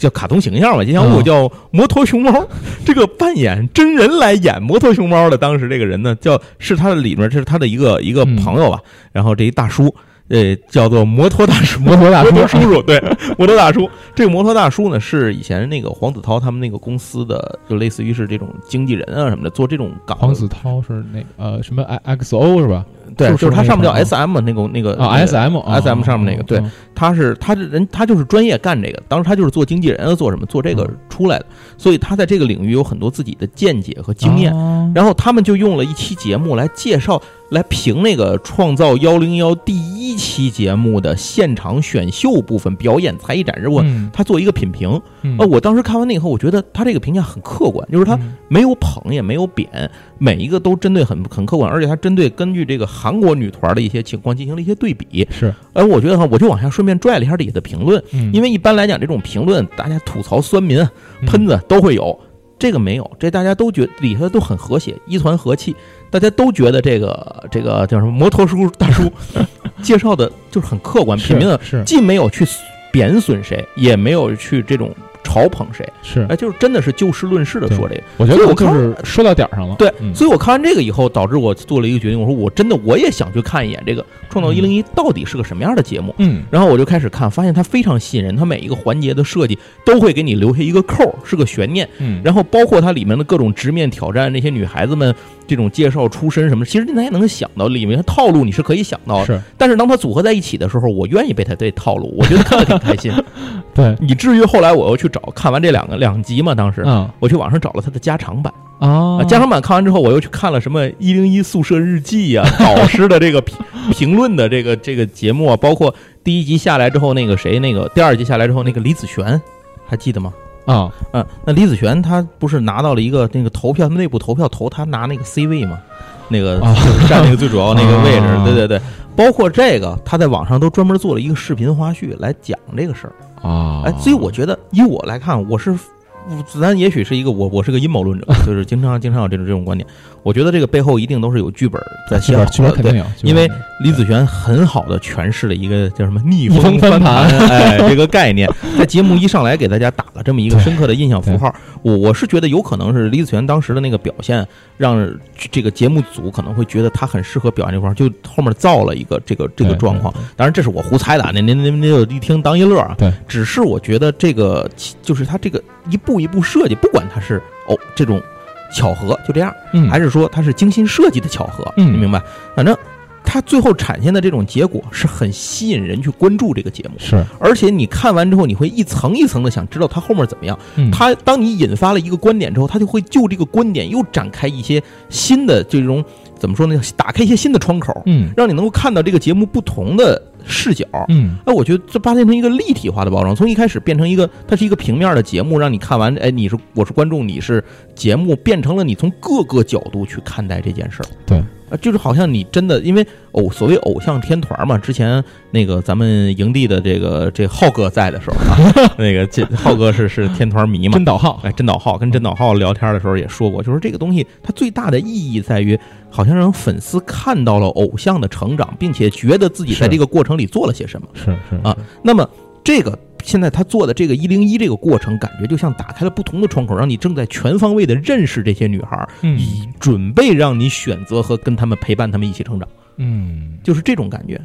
叫卡通形象吧，吉祥物嗯叫摩托熊猫。这个扮演真人来演摩托熊猫的，当时这个人呢，叫是他的里面，这是他的一个一个嗯朋友吧。然后这一大叔，呃，叫做摩托大叔，摩托大叔摩托叔叔，对，摩托大叔。这个摩托大叔呢，是以前那个黄子韬他们那个公司的，就类似于是这种经纪人啊什么的，做这种岗。黄子韬是那个呃什么 X O 是吧？对，就是他上面叫 S M 那个那个啊 S M S M 上面那个，对，他是他这人，他就是专业干这个。当时他就是做经纪人，做什么做这个嗯出来的，所以他在这个领域有很多自己的见解和经验。然后他们就用了一期节目来介绍、来评那个《创造幺零幺》第一期节目的现场选秀部分表演才艺展示部分，嗯他做一个品评。嗯呃，我当时看完那以后，我觉得他这个评价很客观，就是他嗯没有捧也没有贬，每一个都针对很很客观，而且他针对根据这个韩国女团的一些情况进行了一些对比。是。而我觉得哈，我就往下顺便拽了一下底下的评论，嗯。因为一般来讲，这种评论大家吐槽酸民、喷子都会有，这个没有，这大家都觉得里头都很和谐，一团和气，大家都觉得这个这个叫什么摩托叔大叔 介绍的就是很客观平民的，是。既没有去贬损谁，也没有去这种嘲捧谁，是，哎，就是真的是就事论事的说这个。我觉得我就是说到点儿上了。对，嗯所以我看完这个以后，导致我做了一个决定，我说我真的我也想去看一眼这个《创造一零一》到底是个什么样的节目。嗯然后我就开始看，发现它非常吸引人，它每一个环节的设计都会给你留下一个扣，是个悬念。嗯，然后包括它里面的各种直面挑战，那些女孩子们这种介绍出身什么，其实大家能想到里面的套路，你是可以想到的。是但是当它组合在一起的时候，我愿意被它这套路，我觉得看得挺开心。对，以至于后来我又去找，看完这两个两集嘛，当时嗯我去网上找了它的加长版。啊啊，加长版看完之后，我又去看了什么《一零一宿舍日记》啊，导师的这个评评论的这个这个节目啊，包括第一集下来之后，那个谁，那个第二集下来之后，那个李子璇，还记得吗？啊嗯，那李子璇他不是拿到了一个那个投票，内部投票投他拿那个 C 位吗？那个啊就是占那个最主要那个位置，啊对对对，包括这个，他在网上都专门做了一个视频花絮来讲这个事儿。啊！哎，所以我觉得以我来看，我是，咱也许是一个我我是个阴谋论者，就是经常经常有这种这种观点。我觉得这个背后一定都是有剧本在写的剧本肯定有，因为李子璇很好的诠释了一个叫什么逆逆风翻翻盘哎，这个概念，在节目一上来给大家打了这么一个深刻的印象符号。我我是觉得有可能是李子璇当时的那个表现，让这个节目组可能会觉得他很适合表演这块儿，就后面造了一个这个这个状况。当然这是我胡猜的啊，您您您您就一听当一乐啊。对，只是我觉得这个就是他这个一步一步设计，不管他是哦这种巧合就这样。嗯还是说他是精心设计的巧合？嗯你明白？反正它最后产现的这种结果是很吸引人去关注这个节目，是而且你看完之后，你会一层一层的想知道它后面怎么样。嗯它当你引发了一个观点之后，它就会就这个观点又展开一些新的这种怎么说呢？打开一些新的窗口，嗯让你能够看到这个节目不同的视角。嗯哎，我觉得这把它变成一个立体化的包装，从一开始变成一个，它是一个平面的节目，让你看完，哎，你是我是观众，你是节目，变成了你从各个角度去看待这件事儿。对，啊，就是好像你真的，因为偶所谓偶像天团嘛，之前那个咱们营地的这个这浩哥在的时候啊，那个这浩哥是是天团迷嘛，真岛浩，哎，真岛浩跟真岛浩聊天的时候也说过，就是这个东西它最大的意义在于，好像让粉丝看到了偶像的成长，并且觉得自己在这个过程里做了些什么。是是啊，那么这个现在他做的这个一零一这个过程，感觉就像打开了不同的窗口，让你正在全方位的认识这些女孩，嗯。以准备让你选择和跟他们陪伴他们一起成长，嗯，就是这种感觉。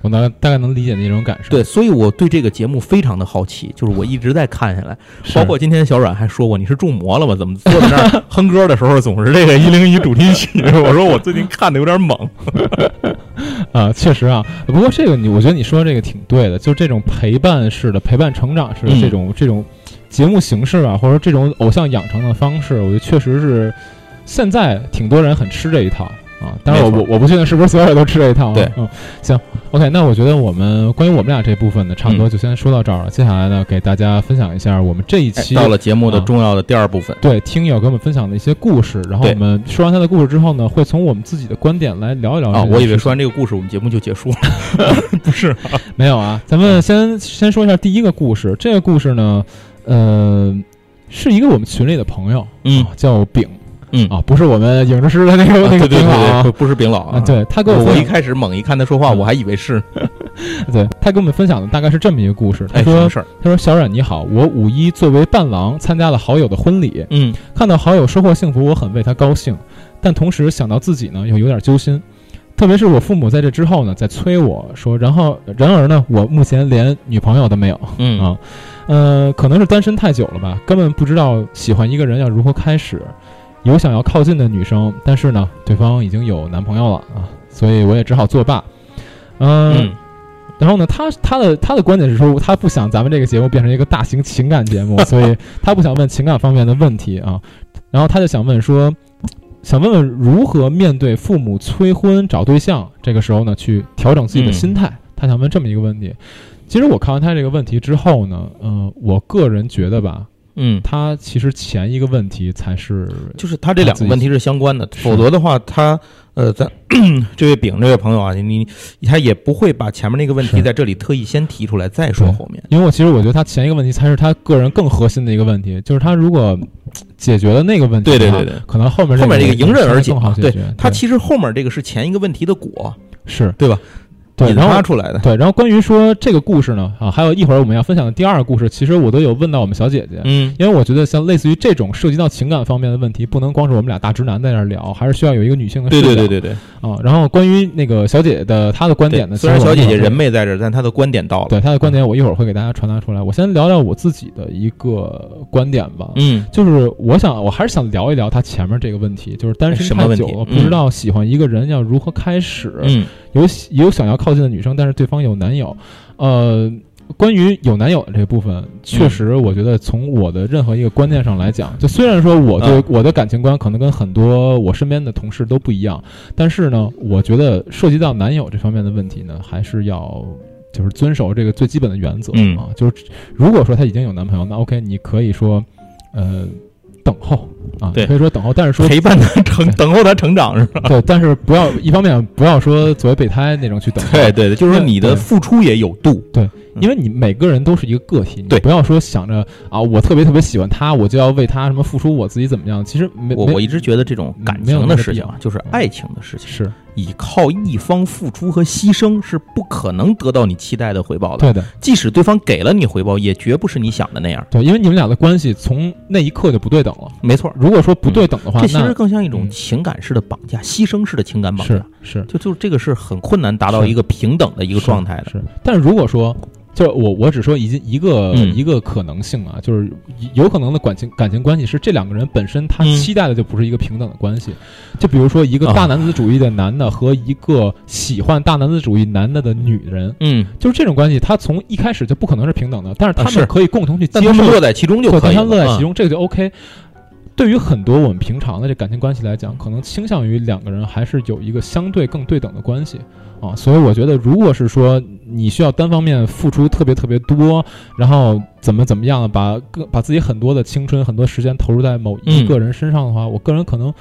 我大概大概能理解那种感受。对，所以我对这个节目非常的好奇，就是我一直在看下来，包括今天小阮还说过你是中魔了吧？怎么坐在那儿哼歌的时候总是这个 一零一主题曲？我说我最近看的有点猛。啊，确实啊。不过这个你，我觉得你说这个挺对的，就这种陪伴式的、陪伴成长式的嗯这种、这种节目形式啊，或者这种偶像养成的方式，我觉得确实是现在挺多人很吃这一套啊。当然我，我我不确定是不是所有人都吃这一套、啊。对嗯，行，OK，那我觉得我们关于我们俩这部分呢，差不多嗯就先说到这儿了。接下来呢，给大家分享一下我们这一哎期、到了节目的啊重要的第二部分，对听友给我们分享的一些故事，然后我们说完他的故事之后呢，会从我们自己的观点来聊一聊啊，我以为说完这个故事，我们节目就结束了，不是？没有啊，咱们先先说一下第一个故事。这个故事呢，呃，是一个我们群里的朋友，嗯啊叫丙嗯啊，不是我们影视师的那个、那个对对对丙老啊对，不是丙老啊，对他给我我一开始猛一看他说话，嗯我还以为是 对他给我们分享的大概是这么一个故事。他说？他说小冉你好，我五一作为伴郎参加了好友的婚礼，嗯看到好友收获幸福，我很为他高兴，但同时想到自己呢，又有点揪心。特别是我父母在这之后呢，在催我说，然后然而呢，我目前连女朋友都没有。嗯 啊，呃，可能是单身太久了吧，根本不知道喜欢一个人要如何开始。有想要靠近的女生，但是呢，对方已经有男朋友了啊，所以我也只好作罢。嗯，嗯然后呢，他他的他的观点是说，他不想咱们这个节目变成一个大型情感节目，所以他不想问情感方面的问题啊。然后他就想问说，想问问如何面对父母催婚找对象，这个时候呢，去调整自己的嗯心态。他想问这么一个问题。其实我看完他这个问题之后呢，呃，我个人觉得吧，嗯，他其实前一个问题才是就是他这两个问题是相关的，否则的话，他呃，咱 这位丙这位朋友啊，你他也不会把前面那个问题在这里特意先提出来再说后面。因为我其实我觉得他前一个问题才是他个人更核心的一个问题，就是他如果解决了那个问题，对对对对，可能后面后面这个迎刃而解对。他其实后面这个是前一个问题的果，是。对吧？对，引然后发出来的。对，然后关于说这个故事呢，啊，还有一会儿我们要分享的第二个故事，其实我都有问到我们小姐姐，嗯因为我觉得像类似于这种涉及到情感方面的问题，不能光是我们俩大直男在那儿聊，还是需要有一个女性的视角。对对对对，啊。然后关于那个小姐姐的她的观点呢，虽然小姐姐人没在这儿，但她的观点到了。对她的观点，我一会儿会给大家传达出来。我先聊聊我自己的一个观点吧。嗯就是我想，我还是想聊一聊她前面这个问题，就是单身太久了，不知道喜欢一个人要如何开始。嗯有喜有想要靠近的女生，但是对方有男友。呃，关于有男友的这部分，确实，我觉得从我的任何一个观念上来讲，就虽然说我对嗯我的感情观可能跟很多我身边的同事都不一样，但是呢，我觉得涉及到男友这方面的问题呢，还是要。就是遵守这个最基本的原则、嗯啊，就是如果说她已经有男朋友，那 OK，你可以说，呃，等候啊，对可以说等候，但是说陪伴他 成，等候他成长是吧？对，但是不要一方面不要说作为备胎那种去等候，对对对，就是说你的付出也有度。对因为你每个人都是一个个体，你对不要说想着啊，我特别特别喜欢他，我就要为他什么付出我自己怎么样。其实我我一直觉得这种感情的事情啊，就是爱情的事情，是以靠一方付出和牺牲是不可能得到你期待的回报的。对的，即使对方给了你回报，也绝不是你想的那样。对，因为你们俩的关系从那一刻就不对等了。没错，如果说不对等的话，这其实更像一种嗯情感式的绑架，牺牲式的情感绑架。是是就就这个是很困难达到一个平等的一个状态的。是，但是如果说。就是我，我只说一一个、嗯一个可能性啊，就是有可能的感情感情关系是这两个人本身他嗯期待的就不是一个平等的关系，就比如说一个啊大男子主义的男的和一个喜欢大男子主义男的的女人，嗯，就是这种关系，他从一开始就不可能是平等的，但是他们可以共同去接受，们乐在其中就对，可以了。乐在其嗯。中，这个就 OK。对于很多我们平常的这感情关系来讲，可能倾向于两个人还是有一个相对更对等的关系啊，所以我觉得，如果是说你需要单方面付出特别特别多，然后怎么怎么样的，把个把自己很多的青春、很多时间投入在某一嗯个人身上的话，我个人可能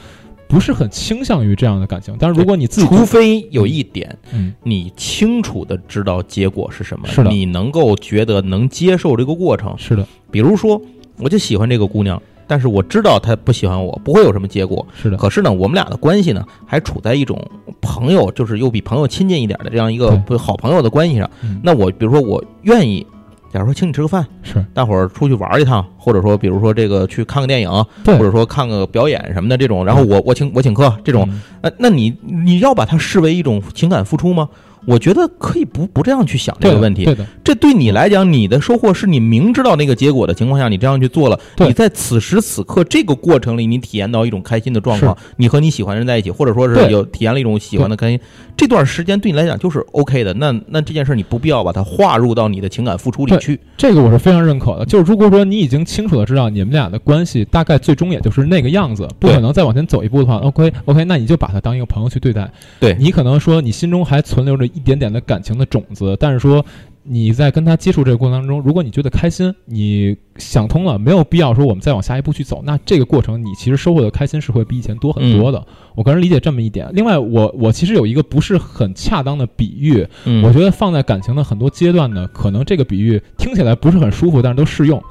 不是很倾向于这样的感情。但是如果你自己除非有一点，嗯你清楚的知道结果是什么，是的你能够觉得能接受这个过程。是的，比如说，我就喜欢这个姑娘，但是我知道他不喜欢我，不会有什么结果。是的，可是呢，我们俩的关系呢，还处在一种朋友，就是又比朋友亲近一点的这样一个好朋友的关系上。嗯。那我比如说，我愿意，假如说请你吃个饭，是。大伙儿出去玩一趟，或者说比如说这个去看个电影，对。或者说看个表演什么的这种，然后我我请我请客这种，嗯。呃，那你你要把它视为一种情感付出吗？我觉得可以不不这样去想这个问题。对的，这对你来讲，你的收获是你明知道那个结果的情况下，你这样去做了。对你在此时此刻这个过程里，你体验到一种开心的状况，你和你喜欢的人在一起，或者说是有体验了一种喜欢的开心，这段时间对你来讲就是 OK 的。那那这件事你不必要把它划入到你的情感付出里去。这个我是非常认可的。就是如果说你已经清楚的知道你们俩的关系大概最终也就是那个样子，不可能再往前走一步的话，OK OK，那你就把它当一个朋友去对待。对你可能说你心中还存留着一点点的感情的种子，但是说你在跟他接触这个过程当中，如果你觉得开心，你想通了，没有必要说我们再往下一步去走。那这个过程你其实收获的开心是会比以前多很多的。我个人理解这么一点。另外，我我其实有一个不是很恰当的比喻，嗯我觉得放在感情的很多阶段呢，可能这个比喻听起来不是很舒服，但是都适用。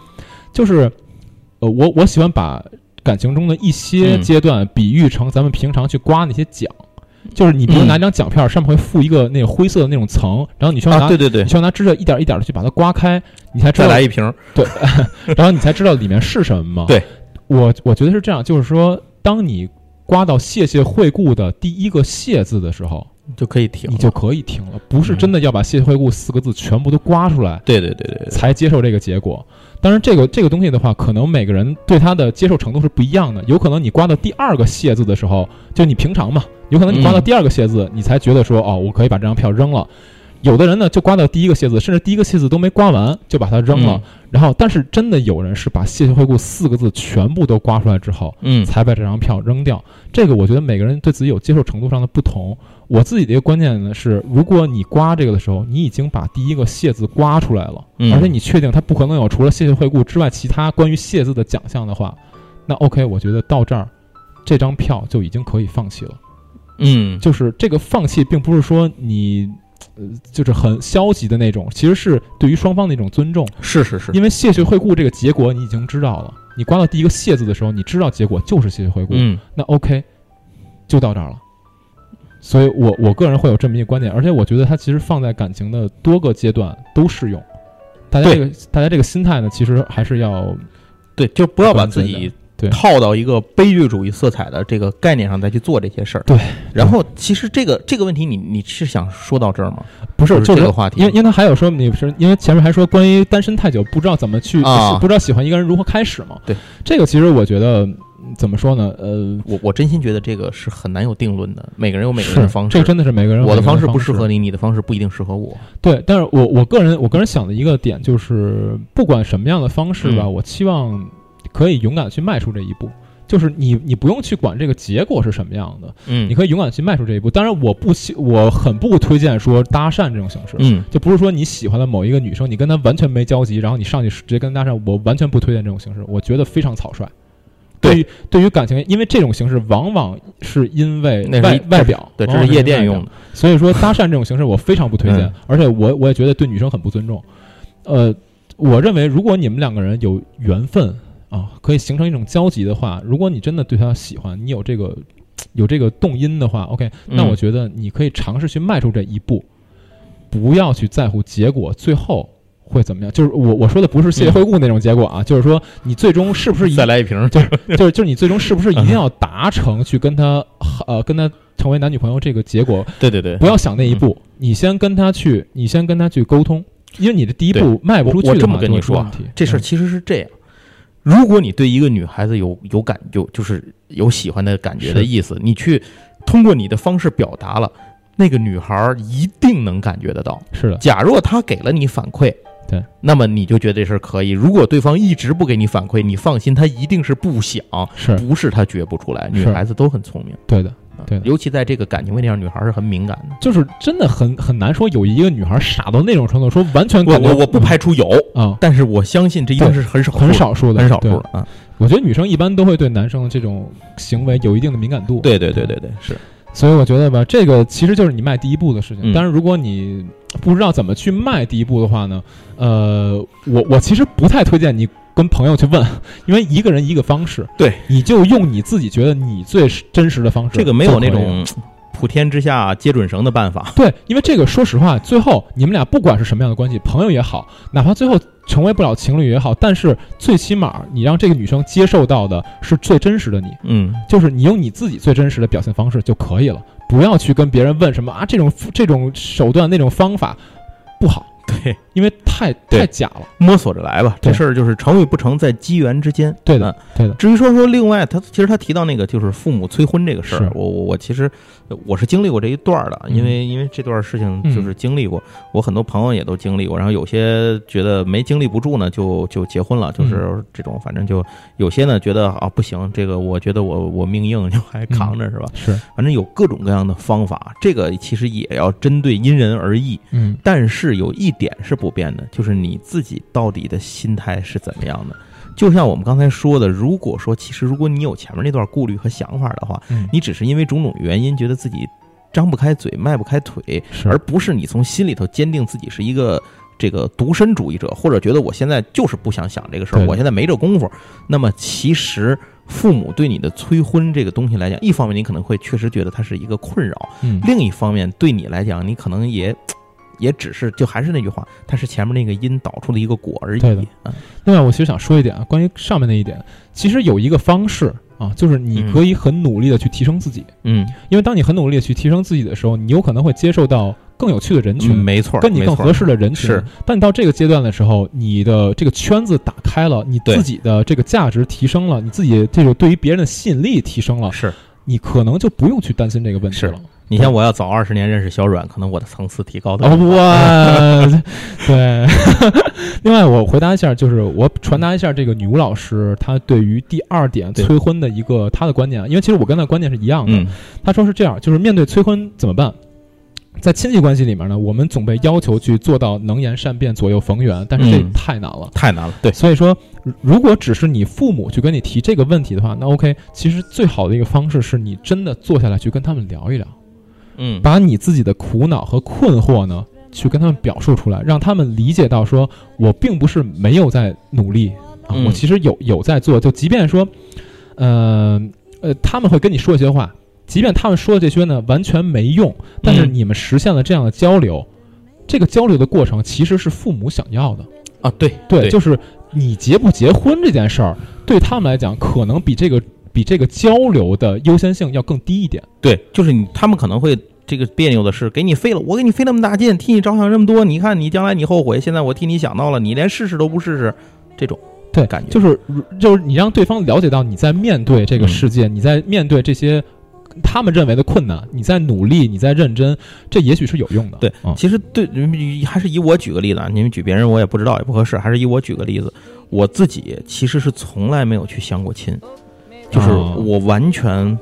就是，呃，我我喜欢把感情中的一些嗯阶段比喻成咱们平常去刮那些奖，就是你比如嗯拿一张奖片，上面会附一个那个灰色的那种层，然后你需要拿、啊，对对对你，需要拿指甲一点一点的去把它刮开，你才知再道来一瓶。对 然后你才知道里面是什么嘛。对，我我觉得是这样，就是说，当你刮到“谢谢惠顾”的第一个“谢”字的时候，就可以停，你就可以停了，不是真的要把“谢谢惠顾”四个字全部都刮出来对对对对对，才接受这个结果。当然，这个这个东西的话，可能每个人对它的接受程度是不一样的。有可能你刮到第二个“谢”字的时候，就你平常嘛，有可能你刮到嗯第二个“谢”字，你才觉得说，哦，我可以把这张票扔了。有的人呢，就刮到第一个“谢”字，甚至第一个“谢”字都没刮完就把它扔了。然后，但是真的有人是把“谢谢惠顾”四个字全部都刮出来之后，嗯，才把这张票扔掉。这个我觉得每个人对自己有接受程度上的不同。我自己的一个观念呢是，如果你刮这个的时候，你已经把第一个“谢”字刮出来了，嗯而且你确定它不可能有除了“谢谢惠顾”之外其他关于“谢”字的奖项的话，那 OK，我觉得到这儿，这张票就已经可以放弃了。嗯，就是这个放弃，并不是说你。呃，就是很消极的那种，其实是对于双方的一种尊重。是是是，因为谢谢惠顾这个结果你已经知道了，你刮到第一个谢字的时候，你知道结果就是谢谢惠顾，嗯那 OK，就到这儿了。所以我我个人会有这么一个观点，而且我觉得它其实放在感情的多个阶段都适用。大家这个大家这个心态呢，其实还是要对，就不要把自己套到一个悲剧主义色彩的这个概念上再去做这些事儿。对，然后其实这个这个问题你，你是想说到这儿吗？不是就是这个话题因为因为他还有说你是因为前面还说关于单身太久不知道怎么去、啊不知道喜欢一个人如何开始嘛。对，这个其实我觉得嗯怎么说呢？呃，我我真心觉得这个是很难有定论的，每个人有每个人的方式。这个真的是每个人我的方式不适合你，你的方式不一定适合我。对，但是我我个人我个人想的一个点就是，不管什么样的方式吧，嗯我期望可以勇敢地去迈出这一步。就是你你不用去管这个结果是什么样的，嗯你可以勇敢地去迈出这一步。当然，我不希我很不推荐说搭讪这种形式，嗯就不是说你喜欢的某一个女生，你跟她完全没交集，然后你上去直接跟她搭讪，我完全不推荐这种形式，我觉得非常草率。对对于对于感情，因为这种形式往往是因为外外表，对，这是夜店用的。所以说搭讪这种形式我非常不推荐，嗯而且我我也觉得对女生很不尊重。呃，我认为如果你们两个人有缘分啊，可以形成一种交集的话，如果你真的对她喜欢，你有这个有这个动因的话，OK，那嗯我觉得你可以尝试去迈出这一步，不要去在乎结果最后。会怎么样？就是我我说的不是谢谢惠顾那种结果啊，就是说你最终是不是一再来一瓶，就是就是就是你最终是不是一定要达成去跟他呃跟他成为男女朋友这个结果？对对对，不要想那一步，你先跟他去，你先跟他去沟通，因为你的第一步迈不出去我我这么跟你说这事儿其实是这样：如果你对一个女孩子有有感，有就是有喜欢的感觉的意思，你去通过你的方式表达了，那个女孩儿一定能感觉得到。是的，假若她给了你反馈，对，那么你就觉得这事儿可以。如果对方一直不给你反馈，你放心，他一定是不想，是不是他觉不出来。女孩子都很聪明。对的，对的尤其在这个感情问题上，女孩是很敏感的。就是真的很很难说有一个女孩傻到那种程度，说完全我感觉我我不排除有，啊、但是我相信这一定是很少很少数的，很少数的啊。我觉得女生一般都会对男生的这种行为有一定的敏感度。对对对对对，是所以我觉得吧，这个其实就是你迈第一步的事情。嗯但是如果你不知道怎么去迈第一步的话呢，呃，我我其实不太推荐你跟朋友去问，因为一个人一个方式，对，你就用你自己觉得你最真实的方式，这个没有那种普天之下皆准绳的办法。对，因为这个说实话，最后你们俩不管是什么样的关系，朋友也好，哪怕最后成为不了情侣也好，但是最起码你让这个女生接受到的是最真实的你，嗯，就是你用你自己最真实的表现方式就可以了，不要去跟别人问什么啊这种这种手段那种方法不好，对，因为太太假了。摸索着来吧。这事儿就是成与不成，在机缘之间。对的嗯，对的，至于说说另外，他其实他提到那个就是父母催婚这个事儿，我我我其实呃我是经历过这一段儿的，嗯因为因为这段事情嗯就是经历过，我很多朋友也都经历过，然后有些觉得没经历不住呢，就就结婚了，就是这种，反正就有些呢觉得啊不行，这个我觉得我我命硬，就还扛着是吧？是，反正有各种各样的方法，这个其实也要针对因人而异。嗯但是有一点是不变的，就是你自己到底的心态是怎么样的。就像我们刚才说的，如果说其实如果你有前面那段顾虑和想法的话，嗯，你只是因为种种原因觉得自己张不开嘴、迈不开腿，而不是你从心里头坚定自己是一个这个独身主义者，或者觉得我现在就是不想想这个事儿，我现在没这功夫。那么其实父母对你的催婚这个东西来讲，一方面你可能会确实觉得它是一个困扰，嗯另一方面对你来讲，你可能也。也只是，就还是那句话，它是前面那个因导出的一个果而已。对的嗯另外，我其实想说一点啊，关于上面那一点，其实有一个方式啊，就是你嗯可以很努力的去提升自己，嗯，因为当你很努力的去提升自己的时候，你有可能会接受到更有趣的人群。嗯没错，跟你更合适的人群，是。但你到这个阶段的时候，你的这个圈子打开了，你自己的这个价值提升了，你自己这种对于别人的吸引力提升了，是你可能就不用去担心这个问题是了。你像我要早二十年认识小阮，可能我的层次提高的哦，哇，对。另外，我回答一下，就是我传达一下这个女巫老师她对于第二点催婚的一个她的观点啊，因为其实我跟她的观点是一样的。嗯她说是这样，就是面对催婚怎么办？在亲戚关系里面呢，我们总被要求去做到能言善辩、左右逢源，但是这嗯太难了。太难了，对，所以说，如如果只是你父母去跟你提这个问题的话，那 OK，其实最好的一个方式是你真的坐下来去跟他们聊一聊，嗯。把你自己的苦恼和困惑呢，去跟他们表述出来，让他们理解到说，我并不是没有在努力啊，嗯。我其实有有在做，就即便说，呃呃，他们会跟你说一些话，即便他们说的这些呢完全没用，但是嗯你们实现了这样的交流，这个交流的过程其实是父母想要的。啊，对对，就是你结不结婚这件事儿，对他们来讲，可能比这个比这个交流的优先性要更低一点。对，就是你他们可能会这个别扭的是，给你费了，我给你费那么大劲，替你着想这么多，你看你将来你后悔，现在我替你想到了，你连试试都不试试，这种对，感觉就是就是你让对方了解到你在面对这个嗯世界，你在面对这些他们认为的困难，你在努力，你在认真，这也许是有用的。对嗯其实对，还是以我举个例子啊，你们举别人我也不知道也不合适，还是以我举个例子，我自己其实是从来没有去相过亲，就是哦我完全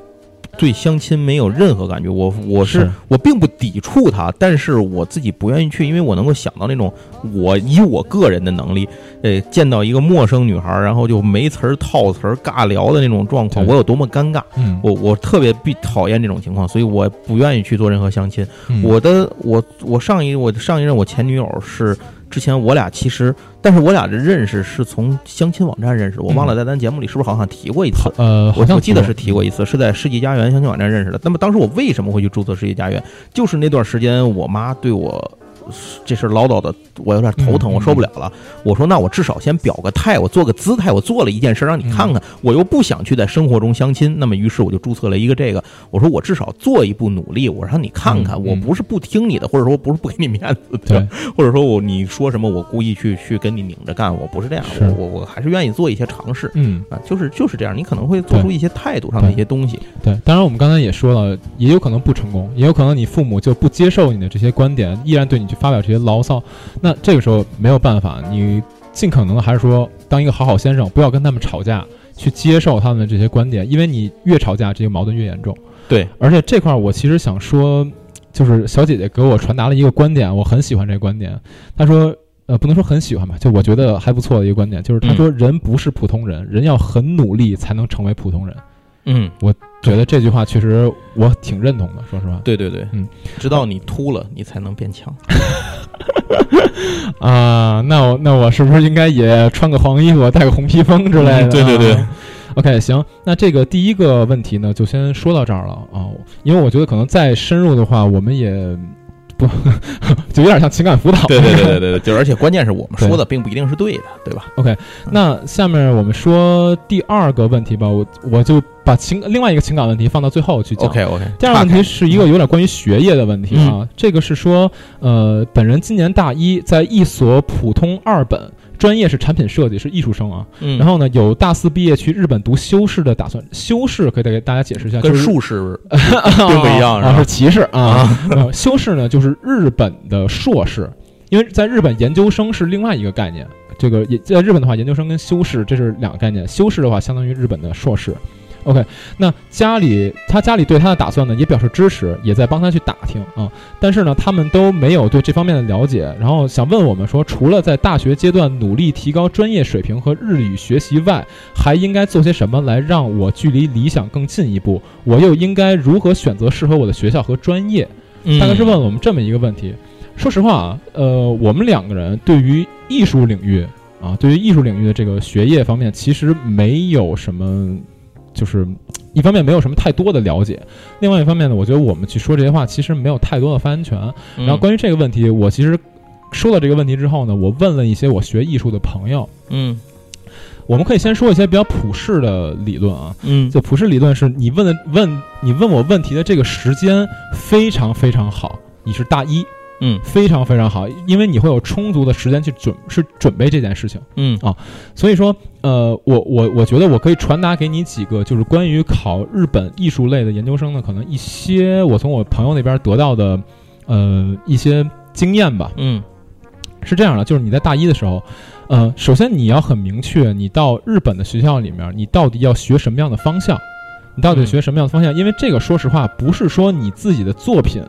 对相亲没有任何感觉，我我是是我并不抵触他，但是我自己不愿意去，因为我能够想到那种我以我个人的能力，呃，见到一个陌生女孩儿，然后就没词儿套词儿尬聊的那种状况，我有多么尴尬。嗯，我我特别必讨厌这种情况，所以我不愿意去做任何相亲。嗯我的我我上一我上一任我前女友是之前我俩其实，但是我俩的认识是从相亲网站认识，我忘了在咱节目里是不是好像提过一次。呃，我记得是提过一次，是在世纪佳缘相亲网站认识的。那么当时我为什么会去注册世纪佳缘？就是那段时间我妈对我这事儿唠叨的，我有点头疼，嗯我受不了了。我说那我至少先表个态，我做个姿态，我做了一件事让你看看。我又不想去在生活中相亲，那么于是我就注册了一个这个。我说我至少做一步努力，我让你看看，嗯我不是不听你的，或者说我不是不给你面子，对，或者说我你说什么我故意去去跟你拧着干，我不是这样，我我我还是愿意做一些尝试。嗯。啊，就是就是这样，你可能会做出一些态度上的一些东西。对，当然我们刚才也说了，也有可能不成功，也有可能你父母就不接受你的这些观点，依然对你去发表这些牢骚。那这个时候没有办法，你尽可能的还是说当一个好好先生，不要跟他们吵架，去接受他们的这些观点，因为你越吵架，这个矛盾越严重。对，而且这块儿我其实想说，就是小姐姐给我传达了一个观点，我很喜欢这个观点。她说，呃，不能说很喜欢吧，就我觉得还不错的一个观点，就是她说，人不是普通人，人要很努力才能成为普通人。嗯，我觉得这句话确实我挺认同的，说实话。对对对，嗯，直到你秃了，你才能变强。啊，那我那我是不是应该也穿个黄衣服，戴个红披风之类的？对对对。OK，行，那这个第一个问题呢，就先说到这儿了啊，因为我觉得可能再深入的话，我们也不 就有点像情感辅导。对对对对对，就而且关键是我们说的并不一定是对的，对吧？OK，那下面我们说第二个问题吧，我我就把情另外一个情感问题放到最后去讲。OK OK，第二个问题是一个有点关于学业的问题啊，这个是说，呃，本人今年大一，在一所普通二本。专业是产品设计，是艺术生啊。嗯。然后呢，有大四毕业去日本读修士的打算。修士可以再给大家解释一下，跟术士 并不一样，是骑士啊。修士呢，就是日本的硕士，因为在日本研究生是另外一个概念。这个也在日本的话，研究生跟修士这是两个概念。修士的话，相当于日本的硕士。OK，那家里他家里对他的打算呢也表示支持，也在帮他去打听啊。但是呢，他们都没有对这方面的了解，然后想问我们说，除了在大学阶段努力提高专业水平和日语学习外，还应该做些什么来让我距离理想更进一步？我又应该如何选择适合我的学校和专业？大概是问了我们这么一个问题。说实话啊，呃，我们两个人对于艺术领域啊，对于艺术领域的这个学业方面，其实没有什么。就是一方面没有什么太多的了解，另外一方面呢，我觉得我们去说这些话其实没有太多的发言权。然后关于这个问题，我其实说到这个问题之后呢，我问了一些我学艺术的朋友。嗯，我们可以先说一些比较普世的理论啊。嗯，就普世理论是你问的问你问我问题的这个时间非常非常好，你是大一。嗯，非常非常好，因为你会有充足的时间去准是准备这件事情。嗯啊，所以说，呃，我我我觉得我可以传达给你几个，就是关于考日本艺术类的研究生的可能一些我从我朋友那边得到的，呃，一些经验吧。嗯，是这样的，就是你在大一的时候，呃，首先你要很明确，你到日本的学校里面，你到底要学什么样的方向，你到底学什么样的方向？因为这个，说实话，不是说你自己的作品。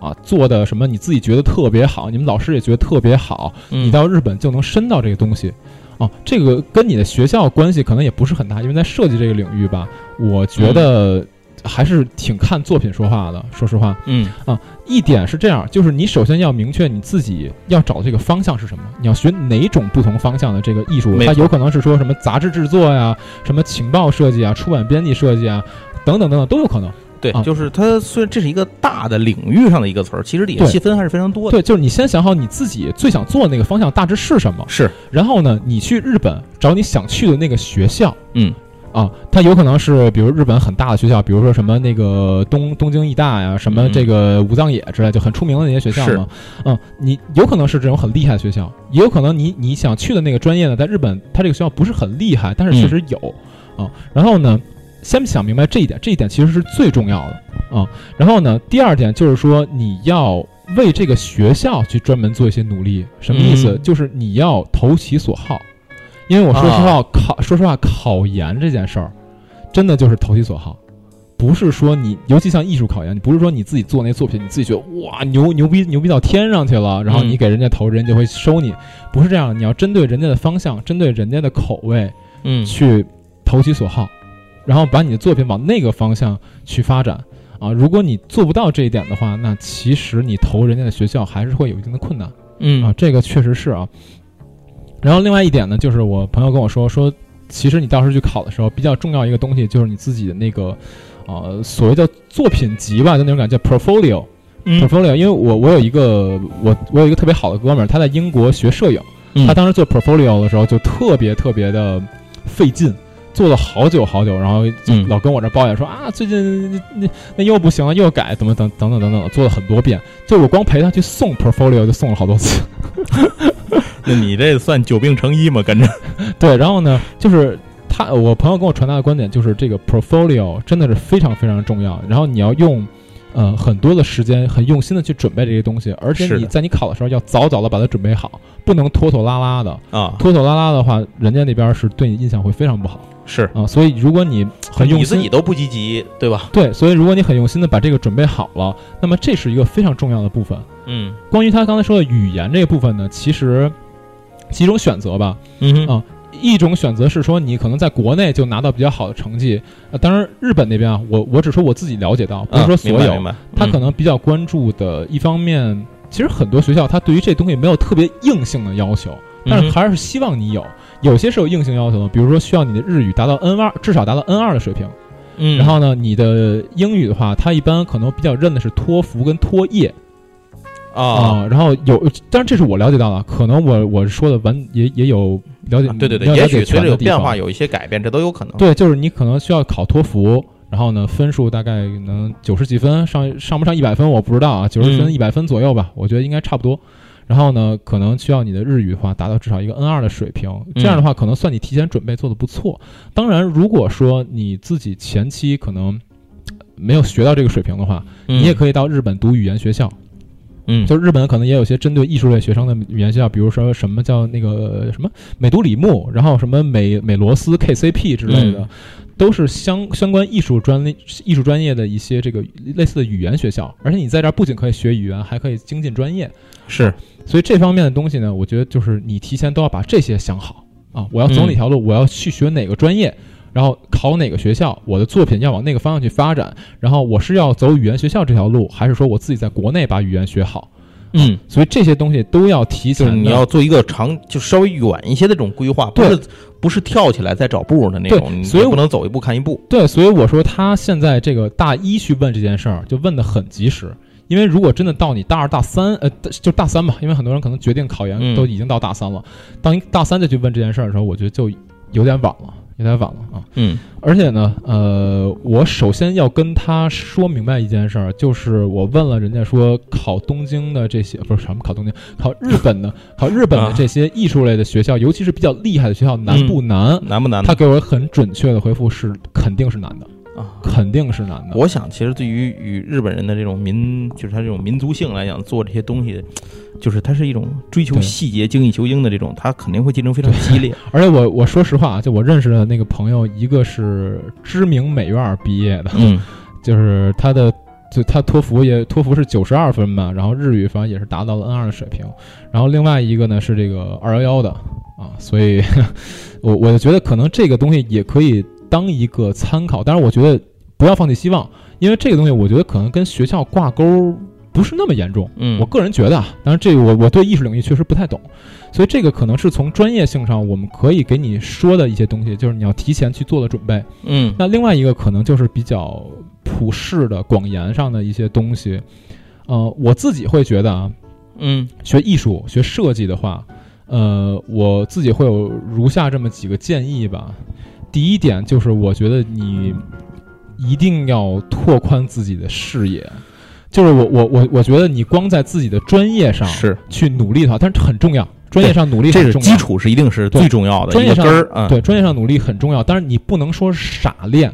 啊，做的什么你自己觉得特别好，你们老师也觉得特别好，你到日本就能深到这个东西，啊，这个跟你的学校关系可能也不是很大，因为在设计这个领域吧，我觉得还是挺看作品说话的。说实话，嗯啊，一点是这样，就是你首先要明确你自己要找这个方向是什么，你要学哪种不同方向的这个艺术，它有可能是说什么杂志制作呀，什么情报设计啊，出版编辑设计啊，等等等等都有可能。对，就是它虽然这是一个大的领域上的一个词儿，其实里面细分还是非常多的。对，就是你先想好你自己最想做的那个方向大致是什么，是。然后呢，你去日本找你想去的那个学校，嗯，啊，它有可能是比如日本很大的学校，比如说什么那个东东京艺大呀，什么这个武藏野之类，就很出名的那些学校嘛。嗯，你有可能是这种很厉害的学校，也有可能你你想去的那个专业呢，在日本它这个学校不是很厉害，但是确实有啊。然后呢？先想明白这一点，这一点其实是最重要的啊。然后呢，第二点就是说，你要为这个学校去专门做一些努力。什么意思？就是你要投其所好。因为我说实话，考说实话，考研这件事儿，真的就是投其所好，不是说你，尤其像艺术考研，你不是说你自己做那作品，你自己觉得哇牛牛逼牛逼到天上去了，然后你给人家投，人家就会收你，不是这样的。你要针对人家的方向，针对人家的口味，嗯，去投其所好。然后把你的作品往那个方向去发展啊！如果你做不到这一点的话，那其实你投人家的学校还是会有一定的困难。嗯啊，这个确实是啊。然后另外一点呢，就是我朋友跟我说说，其实你到时候去考的时候，比较重要一个东西就是你自己的那个呃所谓的作品集吧，就那种感觉，portfolio，portfolio。因为我我有一个我我有一个特别好的哥们儿，他在英国学摄影，他当时做 portfolio 的时候就特别特别的费劲。做了好久好久，然后老跟我这抱怨说啊，最近那那又不行了，又改，怎么等等等等等，做了很多遍。就我光陪他去送 portfolio 就送了好多次。那你这算久病成医吗？跟着？对，然后呢，就是他我朋友跟我传达的观点就是，这个 portfolio 真的是非常非常重要。然后你要用呃很多的时间，很用心的去准备这些东西，而且你在你考的时候要早早的把它准备好，不能拖拖拉拉的。啊，拖拖拉拉的话，人家那边是对你印象会非常不好是啊。所以如果你很用心你自己，都不积极，对吧？对，所以如果你很用心的把这个准备好了，那么这是一个非常重要的部分。嗯关于他刚才说的语言这个部分呢，其实几种选择吧。嗯啊一种选择是说你可能在国内就拿到比较好的成绩，呃，当然日本那边啊，我我只说我自己了解到，不是说所有，他可能比较关注的一方面，其实很多学校他对于这东西没有特别硬性的要求，但是还是希望你有，有些是有硬性要求的，比如说需要你的日语达到 N 二，至少达到 N 二的水平，嗯，然后呢，你的英语的话，他一般可能比较认的是托福跟托业啊，啊，然后有，当然这是我了解到的，可能我我说的完也也有了解，啊对对对，也许随着有变化，有一些改变，这都有可能。对，就是你可能需要考托福，然后呢，分数大概能九十几分，上上不上一百分我不知道啊，九十分嗯一百分左右吧，我觉得应该差不多。然后呢，可能需要你的日语的话达到至少一个 N 二的水平，这样的话可能算你提前准备做的不错。当然，如果说你自己前期可能没有学到这个水平的话，嗯你也可以到日本读语言学校。嗯，就日本可能也有些针对艺术类学生的语言学校，比如说什么叫那个什么美都里木，然后什么美美罗斯 KCP 之类的，嗯都是相相关艺术专类艺术专业的一些这个类似的语言学校。而且你在这儿不仅可以学语言，还可以精进专业。是所以这方面的东西呢，我觉得就是你提前都要把这些想好啊，我要走哪条路，我要去学哪个专业。然后考哪个学校，我的作品要往那个方向去发展。然后我是要走语言学校这条路，还是说我自己在国内把语言学好？嗯，所以这些东西都要提前。就是你要做一个长，就稍微远一些的这种规划，不是不是跳起来再找步的那种，你所以我不能走一步看一步。对，所以我说他现在这个大一去问这件事儿，就问的很及时。因为如果真的到你大二、大三，呃，就大三吧，因为很多人可能决定考研嗯都已经到大三了，当你大三再去问这件事儿的时候，我觉得就有点晚了，有点晚了啊。嗯而且呢，呃，我首先要跟他说明白一件事儿，就是我问了人家说考东京的这些不是什么考东京，考日本的考日本的啊这些艺术类的学校，尤其是比较厉害的学校，难不难？难不难？他给我很准确的回复是肯定是难的，啊，肯定是难的。我想，其实对于与日本人的这种民，就是他这种民族性来讲，做这些东西，就是他是一种追求细节、精益求精的这种，他肯定会竞争非常激烈。而且我我说实话啊，就我认识的那个朋友，一个是知名美院毕业的，嗯 就是他的就他托福也托福是九十二分吧，然后日语反正也是达到了 N 二的水平，然后另外一个呢是这个二幺幺的啊，所以 我我就觉得可能这个东西也可以当一个参考，当然我觉得不要放弃希望，因为这个东西我觉得可能跟学校挂钩不是那么严重。嗯，我个人觉得啊，当然这个我我对艺术领域确实不太懂，所以这个可能是从专业性上我们可以给你说的一些东西，就是你要提前去做的准备。嗯那另外一个可能就是比较普世的广言上的一些东西，呃，我自己会觉得啊，嗯学艺术、学设计的话，呃，我自己会有如下这么几个建议吧。第一点就是，我觉得你一定要拓宽自己的视野。就是我我我我觉得你光在自己的专业上是。去努力的话，但是很重要，专业上努力这是基础，是一定是最重要的专业上对，专业上努力很重要，但是你不能说傻练，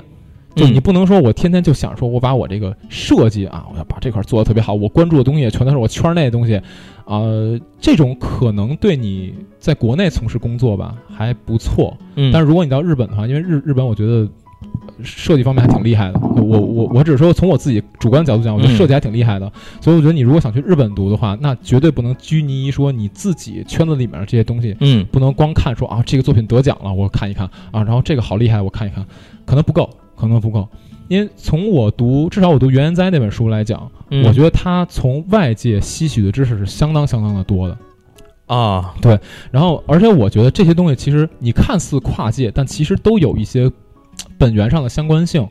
就嗯。你不能说我天天就想说我把我这个设计啊，我要把这块做的特别好，我关注的东西全都是我圈内的东西，呃，这种可能对你在国内从事工作吧还不错，嗯，但是如果你到日本的话，因为日日本我觉得。呃设计方面还挺厉害的，我我我只是说从我自己主观角度讲，我觉得嗯。设计还挺厉害的，所以我觉得你如果想去日本读的话，那绝对不能拘泥于说你自己圈子里面的这些东西，嗯。不能光看说啊这个作品得奖了，我看一看啊，然后这个好厉害，我看一看，可能不够，可能不够。因为从我读，至少我读袁研哉那本书来讲，嗯我觉得他从外界吸取的知识是相当相当的多的。啊，对然后，而且我觉得这些东西其实你看似跨界，但其实都有一些嘖本源上的相关性。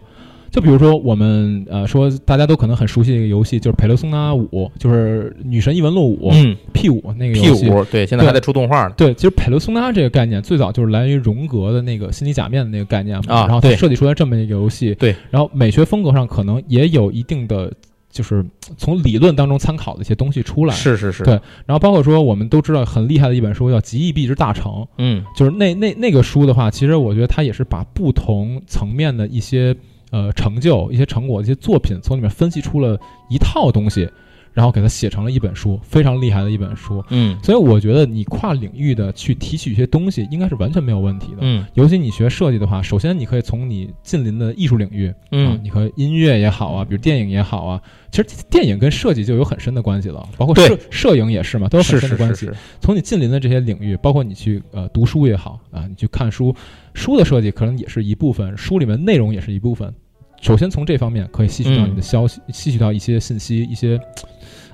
就比如说我们呃说大家都可能很熟悉的一个游戏，就是《佩罗松纳五》，就是《女神异闻录五》嗯 P 五那个 P 游戏。五对，现在还在出动画呢。对，其实佩罗松纳这个概念最早就是来源于荣格的那个心理假面的那个概念嘛，啊然后他设计出来这么一个游戏。对，然后美学风格上可能也有一定的，就是从理论当中参考的一些东西出来。是是是，对然后包括说我们都知道很厉害的一本书叫《极易币之大成》，嗯就是那那那个书的话，其实我觉得它也是把不同层面的一些呃成就、一些成果、一些作品，从里面分析出了一套东西，然后给它写成了一本书，非常厉害的一本书。嗯所以我觉得你跨领域的去提取一些东西，应该是完全没有问题的。嗯尤其你学设计的话，首先你可以从你近邻的艺术领域，啊嗯，你和音乐也好啊，比如电影也好啊，其实电影跟设计就有很深的关系了，包括摄摄影也是嘛，都有很深的关系。是是是，从你近邻的这些领域，包括你去呃读书也好啊，你去看书，书的设计可能也是一部分，书里面内容也是一部分。首先从这方面可以吸取到你的消息，吸取到一些信息，一些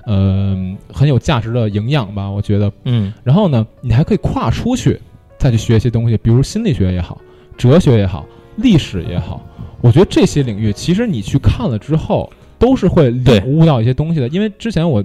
呃很有价值的营养吧，我觉得。嗯然后呢，你还可以跨出去，再去学一些东西，比如心理学也好，哲学也好，历史也好。我觉得这些领域，其实你去看了之后，都是会领悟到一些东西的。因为之前我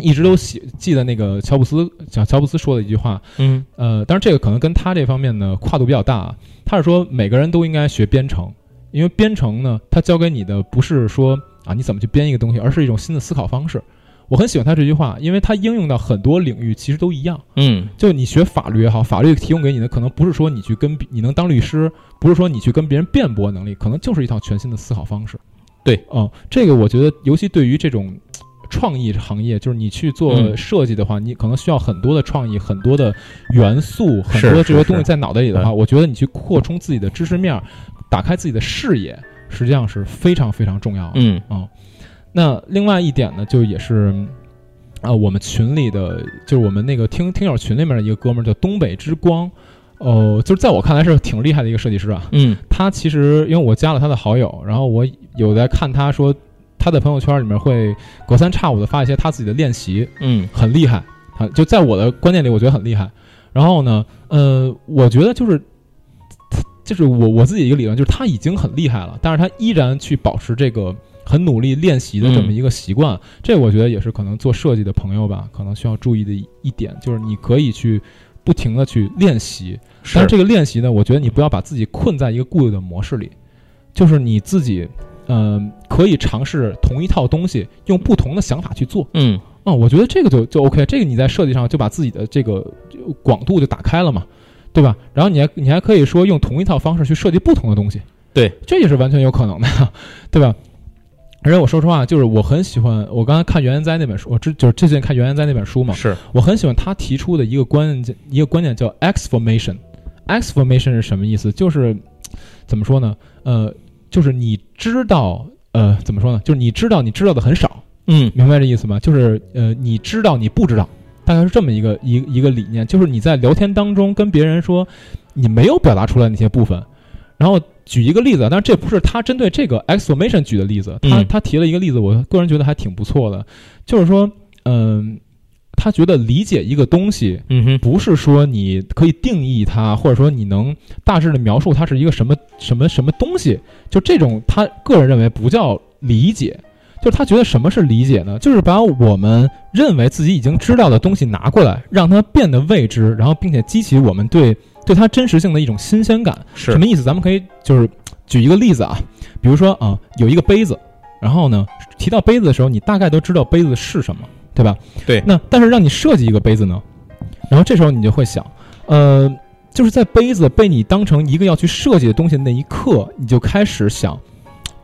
一直都喜记得那个乔布斯讲乔布斯说的一句话，嗯呃，当然这个可能跟他这方面呢跨度比较大啊。他是说每个人都应该学编程，因为编程呢，它教给你的不是说啊你怎么去编一个东西，而是一种新的思考方式。我很喜欢他这句话，因为它应用到很多领域，其实都一样。嗯就你学法律也好，法律提供给你的可能不是说你去跟你能当律师，不是说你去跟别人辩驳能力，可能就是一套全新的思考方式。对，嗯，这个我觉得，尤其对于这种呃创意行业，就是你去做嗯设计的话，你可能需要很多的创意，很多的元素，很多的这些东西在脑袋里的话，嗯我觉得你去扩充自己的知识面儿，打开自己的视野，实际上是非常非常重要的。嗯啊那另外一点呢，就也是，啊、我们群里的，就是我们那个听听友群里面的一个哥们儿叫东北之光，哦、就是在我看来是挺厉害的一个设计师啊。嗯他其实因为我加了他的好友，然后我有在看他说他的朋友圈里面会隔三差五的发一些他自己的练习，嗯很厉害啊，就在我的观念里，我觉得很厉害。然后呢，呃，我觉得就是。就是我我自己一个理论，就是他已经很厉害了，但是他依然去保持这个很努力练习的这么一个习惯，这我觉得也是可能做设计的朋友吧，可能需要注意的一一点，就是你可以去不停的去练习，但是这个练习呢，我觉得你不要把自己困在一个固有的模式里，就是你自己，嗯、可以尝试同一套东西，用不同的想法去做。嗯。啊、我觉得这个就就 OK，这个你在设计上就把自己的这个广度就打开了嘛，对吧？然后你还你还可以说用同一套方式去设计不同的东西，对，这也是完全有可能的，对吧？而且我说实话，就是我很喜欢我刚才看袁研哉那本书，我之就是最近看袁研哉那本书嘛，是我很喜欢他提出的一个关键，一个观点叫 X formation。X formation 是什么意思？就是怎么说呢？呃，就是你知道，呃，怎么说呢？就是你知道你知道的很少，嗯明白这意思吗？就是呃，你知道你不知道，大概是这么一个一一个理念。就是你在聊天当中跟别人说你没有表达出来那些部分，然后举一个例子，但是这不是他针对这个 exclamation 举的例子，他嗯。他提了一个例子，我个人觉得还挺不错的，就是说，嗯、他觉得理解一个东西，嗯哼。不是说你可以定义它，或者说你能大致的描述它是一个什么什么什么东西，就这种他个人认为不叫理解，就是他觉得什么是理解呢？就是把我们认为自己已经知道的东西拿过来，让它变得未知，然后并且激起我们对对它真实性的一种新鲜感。是什么意思？咱们可以就是举一个例子啊，比如说啊，有一个杯子，然后呢提到杯子的时候，你大概都知道杯子是什么，对吧？对那但是让你设计一个杯子呢，然后这时候你就会想，呃，就是在杯子被你当成一个要去设计的东西的那一刻，你就开始想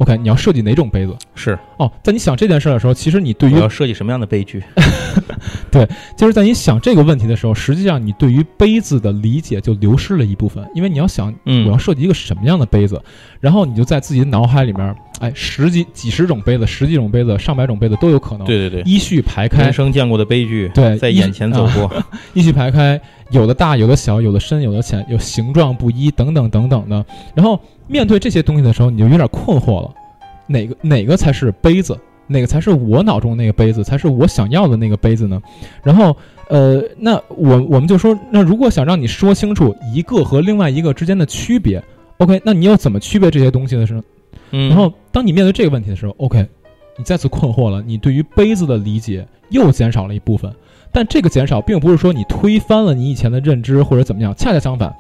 ，OK，你要设计哪种杯子？是，哦，在你想这件事的时候，其实你对于要设计什么样的杯具？对？就是在你想这个问题的时候，实际上你对于杯子的理解就流失了一部分，因为你要想嗯我要设计一个什么样的杯子，然后你就在自己的脑海里面，哎，十几几十种杯子，十几种杯子，上百种杯子都有可能，对对对，依序排开人，生见过的悲剧，对在眼前走过。依序排开，有的大，有的小，有的深，有的浅，有形状不一，等等等等的。然后面对这些东西的时候，你就有点困惑了，哪个哪个才是杯子？哪个才是我脑中那个杯子？才是我想要的那个杯子呢？然后，呃，那我我们就说，那如果想让你说清楚一个和另外一个之间的区别，OK，那你又怎么区别这些东西的时候？嗯，然后当你面对这个问题的时候，OK，你再次困惑了，你对于杯子的理解又减少了一部分。但这个减少并不是说你推翻了你以前的认知或者怎么样，恰恰相反，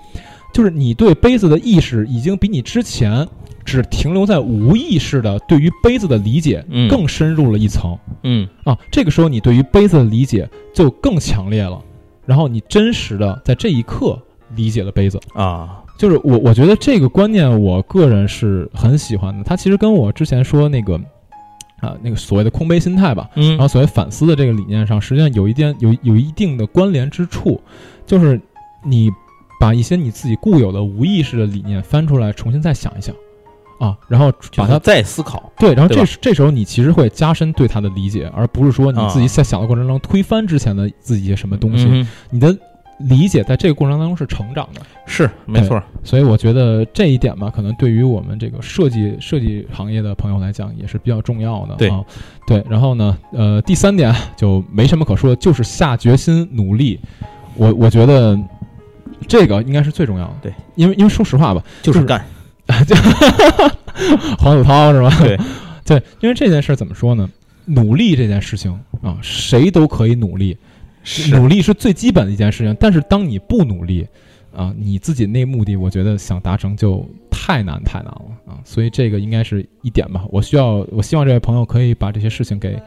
就是你对杯子的意识已经比你之前只停留在无意识的对于杯子的理解嗯更深入了一层、嗯啊。这个时候你对于杯子的理解就更强烈了，然后你真实的在这一刻理解了杯子。啊，就是我我觉得这个观念，我个人是很喜欢的。它其实跟我之前说那个啊那个所谓的空杯心态吧，嗯然后所谓反思的这个理念上，实际上有一点有有一定的关联之处，就是你把一些你自己固有的无意识的理念翻出来，重新再想一想啊，然后把它再思考，对，然后这时这时候你其实会加深对它的理解，而不是说你自己在想的过程中推翻之前的自己一些什么东西。嗯你的理解在这个过程当中是成长的，是没错，所以我觉得这一点吧，可能对于我们这个设计设计行业的朋友来讲也是比较重要的。对啊，对。然后呢，呃，第三点就没什么可说，就是下决心努力。我我觉得这个应该是最重要的。对，因为因为说实话吧，就是干，黄子韬是吧？对 对，因为这件事儿怎么说呢？努力这件事情啊，谁都可以努力，努力是最基本的一件事情。但是当你不努力啊，你自己那目的，我觉得想达成就太难太难了啊。所以这个应该是一点吧。我需要，我希望这位朋友可以把这些事情给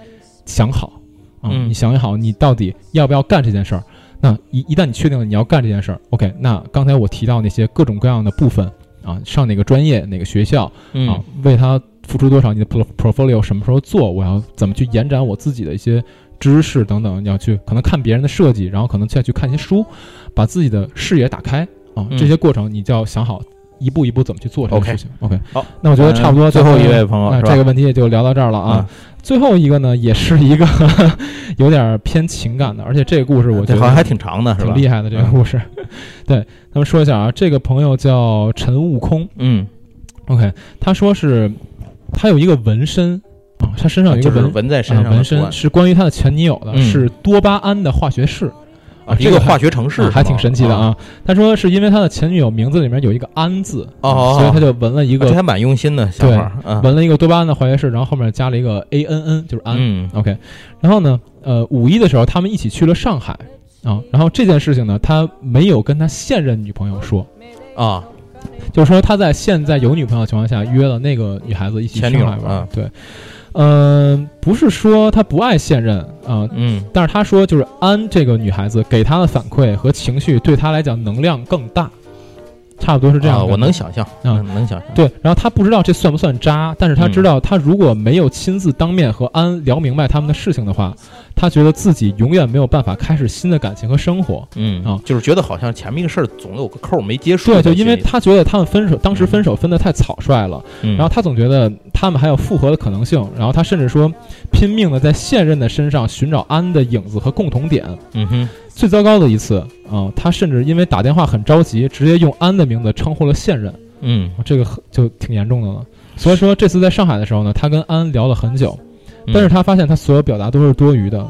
想好啊。嗯你想好，你到底要不要干这件事儿？那一一旦你确定了你要干这件事儿，OK，那刚才我提到那些各种各样的部分啊，上哪个专业、哪个学校，啊嗯，为他付出多少，你的 portfolio 什么时候做，我要怎么去延展我自己的一些知识等等，你要去可能看别人的设计，然后可能再去看一些书，把自己的视野打开啊，嗯这些过程你就要想好一步一步怎么去做这个事情。OK，好，那我觉得差不多。嗯最后一位朋友这个问题也就聊到这儿了啊。最后一个呢，也是一个 有点偏情感的，而且这个故事我觉得好像还挺长的，是吧？挺厉害的。这个故事，对咱们说一下啊，这个朋友叫陈悟空。嗯，OK，他说是他有一个纹身啊，他身上有一个就是纹纹在身啊纹上的图案身是关于他的前女友的，嗯是多巴胺的化学式啊，这个还一个化学城市啊还挺神奇的啊。他说是因为他的前女友名字里面有一个安字，哦所以他就纹了一个这还蛮用心的想法，啊，纹了一个多巴胺的化学式，然后后面加了一个 A N N，就是安。嗯。OK，然后呢，呃，五一的时候他们一起去了上海啊，然后这件事情呢，他没有跟他现任女朋友说，啊，就是说他在现在有女朋友的情况下约了那个女孩子一起去前女友上海玩。啊。对，嗯、不是说他不爱现任啊、嗯。但是他说就是安这个女孩子给他的反馈和情绪对他来讲能量更大，差不多是这样我能想象，啊。嗯能想象，对，然后他不知道这算不算渣，但是他知道他如果没有亲自当面和安聊明白他们的事情的话，他觉得自己永远没有办法开始新的感情和生活。嗯啊，就是觉得好像前面一个事儿总有个扣儿没结束对，就因为他觉得他们分手，当时分手分得太草率了，嗯，然后他总觉得他们还有复合的可能性，然后他甚至说拼命的在现任的身上寻找安的影子和共同点。嗯哼，最糟糕的一次啊、他甚至因为打电话很着急，直接用安的名字称呼了现任。嗯，这个就挺严重的了。所以说这次在上海的时候呢，他跟安聊了很久，嗯但是他发现他所有表达都是多余的，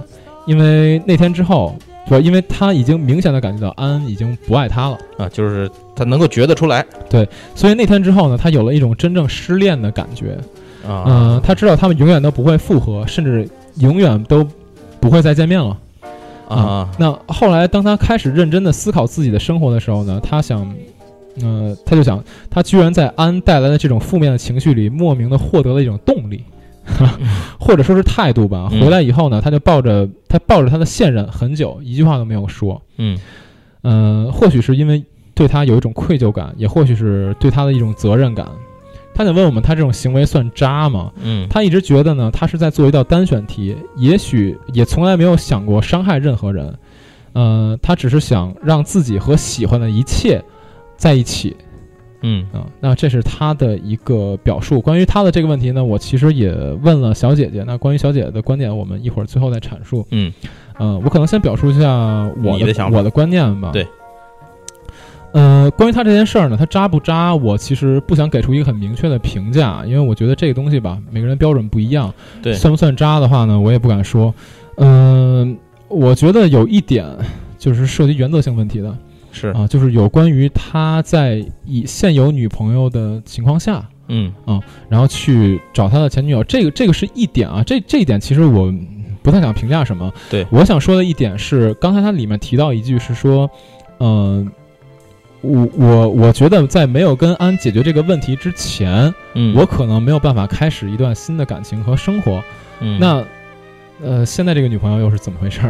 因为那天之后，不，因为他已经明显的感觉到安已经不爱他了，啊，就是他能够觉得出来对所以那天之后呢，他有了一种真正失恋的感觉。啊，嗯、他知道他们永远都不会复合，甚至永远都不会再见面了。啊，那后来当他开始认真的思考自己的生活的时候呢，他想。呃，他就想，他居然在安带来的这种负面的情绪里，莫名的获得了一种动力，或者说是态度吧。嗯回来以后呢，他就抱着他抱着他的现任很久，一句话都没有说。嗯嗯、或许是因为对他有一种愧疚感，也或许是对他的一种责任感。他想问我们，他这种行为算渣吗？嗯，他一直觉得呢，他是在做一道单选题，也许也从来没有想过伤害任何人。呃，他只是想让自己和喜欢的一切在一起嗯啊、那这是他的一个表述。关于他的这个问题呢，我其实也问了小姐姐。那关于小姐姐的观点，我们一会儿最后再阐述。嗯呃，我可能先表述一下我你的我的观念吧。对。呃，关于他这件事儿呢，他渣不渣，我其实不想给出一个很明确的评价，因为我觉得这个东西吧，每个人标准不一样。对算不算渣的话呢，我也不敢说。嗯、我觉得有一点就是涉及原则性问题的是。啊，就是有关于他在以现有女朋友的情况下，嗯。啊然后去找他的前女友，这个这个是一点啊，这这一点其实我不太想评价什么。对。我想说的一点是，刚才他里面提到一句是说，嗯、我我我觉得在没有跟安解决这个问题之前，嗯，我可能没有办法开始一段新的感情和生活。嗯。那呃，现在这个女朋友又是怎么回事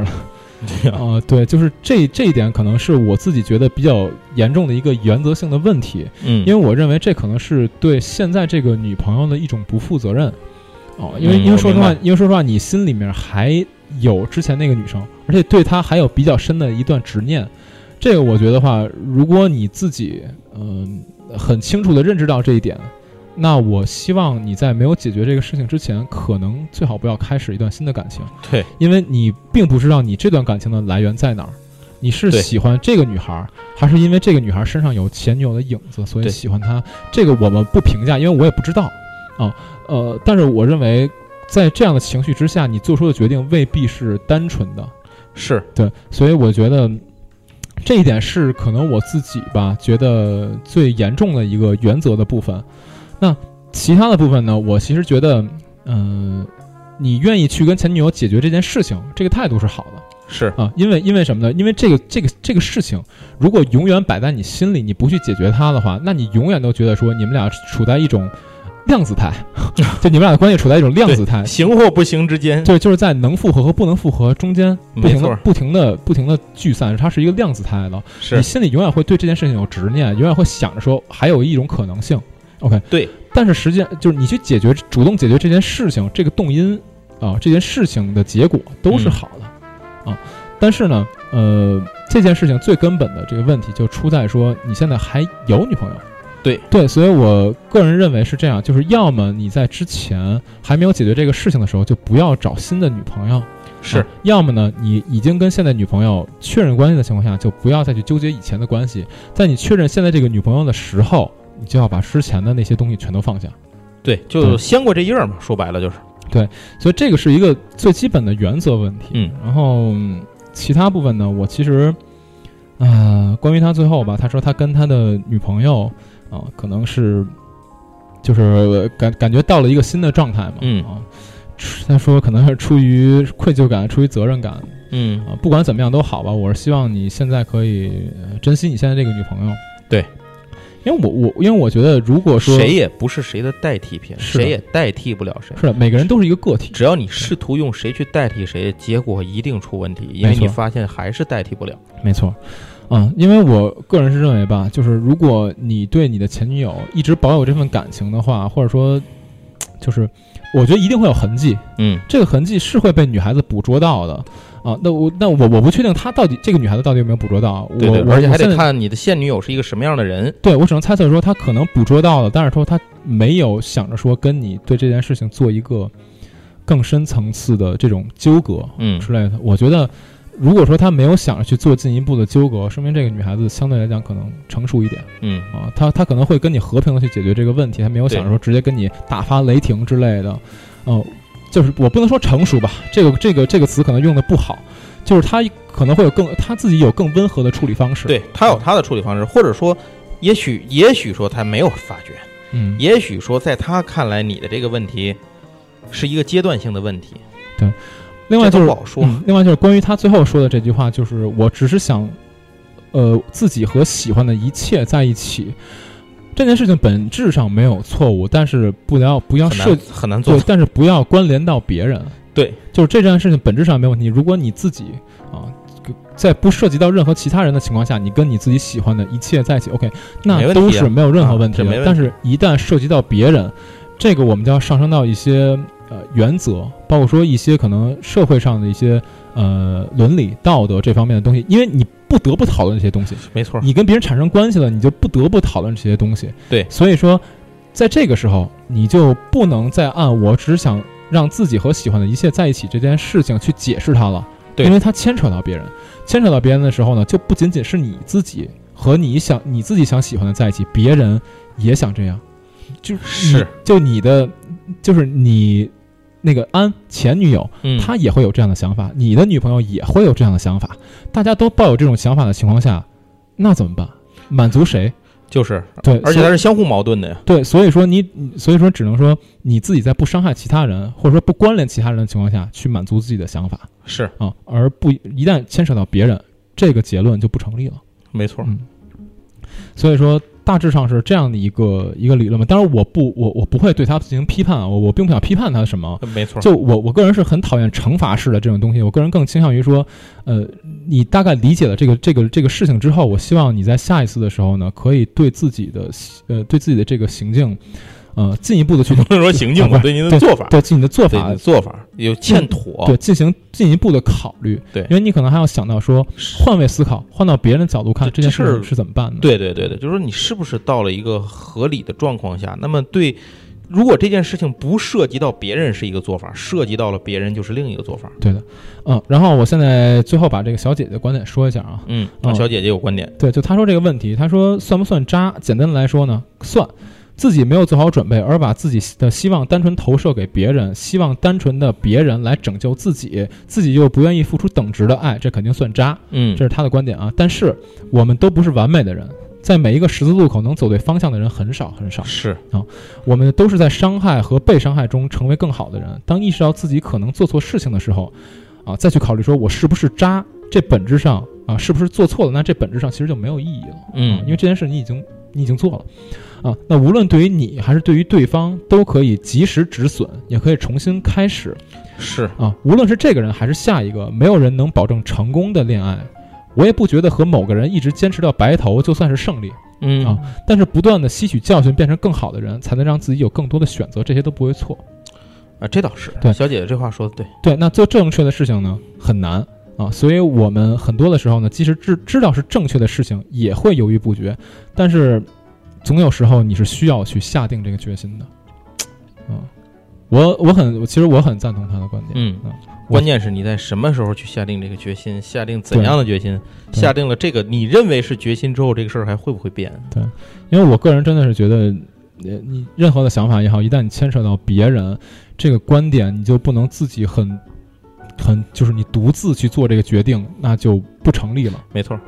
呢？啊、对，就是这这一点可能是我自己觉得比较严重的一个原则性的问题，嗯，因为我认为这可能是对现在这个女朋友的一种不负责任。哦，因为嗯因为说实话因为说实话，你心里面还有之前那个女生，而且对她还有比较深的一段执念。这个我觉得话，如果你自己嗯、很清楚的认知到这一点，那我希望你在没有解决这个事情之前，可能最好不要开始一段新的感情。对，因为你并不知道你这段感情的来源在哪儿，你是喜欢这个女孩儿，还是因为这个女孩儿身上有前女友的影子，所以喜欢她？这个我们不评价，因为我也不知道啊。呃，但是我认为，在这样的情绪之下，你做出的决定未必是单纯的，是对，所以我觉得这一点是可能我自己吧觉得最严重的一个原则的部分。那其他的部分呢，我其实觉得，嗯、你愿意去跟前女友解决这件事情，这个态度是好的。是，啊，因为因为什么呢？因为这个这个这个事情，如果永远摆在你心里，你不去解决它的话，那你永远都觉得说你们俩处在一种量子态，就你们俩的关系处在一种量子态，行或不行之间，对，就是在能复合和不能复合中间不停的、不停的、不停的聚散，它是一个量子态的。是。你心里永远会对这件事情有执念，永远会想着说还有一种可能性。OK，对。但是实际上就是你去解决、主动解决这件事情，这个动因啊、这件事情的结果都是嗯好的、啊。但是呢，呃，这件事情最根本的这个问题就出在说你现在还有女朋友。对对，所以我个人认为是这样，就是要么你在之前还没有解决这个事情的时候，就不要找新的女朋友。是啊，要么呢，你已经跟现在女朋友确认关系的情况下，就不要再去纠结以前的关系。在你确认现在这个女朋友的时候，你就要把之前的那些东西全都放下。对，就对掀过这页儿嘛，说白了就是，对所以这个是一个最基本的原则问题。嗯，然后嗯其他部分呢，我其实，啊、关于他最后吧，他说他跟他的女朋友啊、可能是就是感感觉到了一个新的状态嘛，嗯啊，他说可能是出于愧疚感，出于责任感，嗯啊，不管怎么样都好吧，我是希望你现在可以呃珍惜你现在这个女朋友。对，因为我我因为我觉得，如果说谁也不是谁的代替品，谁也代替不了谁。是的，每个人都是一个个体，只要你试图用谁去代替谁，结果一定出问题，因为你发现还是代替不了。没错。嗯，因为我个人是认为吧，就是如果你对你的前女友一直保有这份感情的话，或者说，就是我觉得一定会有痕迹，嗯，这个痕迹是会被女孩子捕捉到的啊。那我那我我不确定她到底这个女孩子到底有没有捕捉到，对对，我我而且还得看你的现女友是一个什么样的人。对我只能猜测说他可能捕捉到了，但是说他没有想着说跟你对这件事情做一个更深层次的这种纠葛嗯，之类的。我觉得，如果说他没有想着去做进一步的纠葛，说明这个女孩子相对来讲可能成熟一点嗯，啊，她她可能会跟你和平的去解决这个问题，她没有想着说直接跟你大发雷霆之类的。嗯、就是我不能说成熟吧，这个这个这个词可能用的不好，就是他可能会有更他自己有更温和的处理方式。，对他有他的处理方式，或者说，也许也许说他没有发觉，嗯，也许说在他看来你的这个问题是一个阶段性的问题。对另外就是这都不好说嗯另外就是关于他最后说的这句话，就是我只是想，呃，自己和喜欢的一切在一起。这件事情本质上没有错误，但是不要不要涉很难很难做对，但是不要关联到别人。对，就是这件事情本质上没问题。如果你自己啊，在不涉及到任何其他人的情况下，你跟你自己喜欢的一切在一起，OK，那都是没有任何啊问题的。但是，一旦涉及到别人，这个我们就要上升到一些呃原则，包括说一些可能社会上的一些呃伦理道德这方面的东西，因为你不得不讨论这些东西。没错。你跟别人产生关系了，你就不得不讨论这些东西。对所以说，在这个时候，你就不能再按我只想让自己和喜欢的一切在一起这件事情去解释它了，对因为它牵扯到别人，牵扯到别人的时候呢，就不仅仅是你自己和你想你自己想喜欢的在一起，别人也想这样，就是就你的就是你那个安前女友，嗯，她也会有这样的想法，你的女朋友也会有这样的想法，大家都抱有这种想法的情况下，那怎么办？满足谁？就是，对，而且它是相互矛盾的呀。对，所以说你，你所以说只能说你自己在不伤害其他人，或者说不关联其他人的情况下去满足自己的想法是，啊，而不一旦牵扯到别人，这个结论就不成立了。没错。嗯，所以说大致上是这样的一个一个理论嘛。当然，我不我我不会对他进行批判啊，我我并不想批判他什么。没错，就我我个人是很讨厌惩罚式的这种东西，我个人更倾向于说，呃，你大概理解了这个这个这个事情之后，我希望你在下一次的时候呢，可以对自己的呃对自己的这个行径。呃，进一步的去不能说行径，吧对您的做法，对自己的做法做法有欠妥，对进行进一步的考虑，对因为你可能还要想到说换位思考，换到别人的角度看这这件事儿是怎么办的。对对对对，就是说你是不是到了一个合理的状况下？那么对，如果这件事情不涉及到别人是一个做法，涉及到了别人就是另一个做法。对的，嗯，然后我现在最后把这个小姐姐的观点说一下啊，嗯，哦小姐姐有观点，对，就她说这个问题，她说算不算渣？简单的来说呢，算。自己没有做好准备，而把自己的希望单纯投射给别人，希望单纯的别人来拯救自己，自己又不愿意付出等值的爱，这肯定算渣。嗯这是他的观点啊。但是我们都不是完美的人，在每一个十字路口能走对方向的人很少很少。是啊我们都是在伤害和被伤害中成为更好的人。当意识到自己可能做错事情的时候，啊，再去考虑说我是不是渣，这本质上啊是不是做错了？那这本质上其实就没有意义了。嗯啊因为这件事你已经你已经做了。啊，那无论对于你还是对于对方，都可以及时止损，也可以重新开始。是，啊，无论是这个人还是下一个，没有人能保证成功的恋爱。我也不觉得和某个人一直坚持到白头就算是胜利，嗯啊但是不断的吸取教训，变成更好的人，才能让自己有更多的选择，这些都不会错。啊，这倒是，对小姐姐这话说的对，对，那做正确的事情呢，很难啊，所以我们很多的时候呢，即使知知道是正确的事情，也会犹豫不决，但是总有时候你是需要去下定这个决心的。嗯，我我很其实我很赞同他的观点。嗯嗯，关键是你在什么时候去下定这个决心，下定怎样的决心，下定了这个你认为是决心之后，这个事儿还会不会变？对因为我个人真的是觉得，呃，你任何的想法也好，一旦你牵扯到别人这个观点，你就不能自己很很就是你独自去做这个决定，那就不成立了。没错，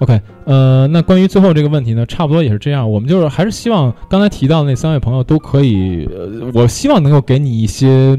OK，呃，那关于最后这个问题呢，差不多也是这样。我们就是还是希望刚才提到的那三位朋友都可以，呃，我希望能够给你一些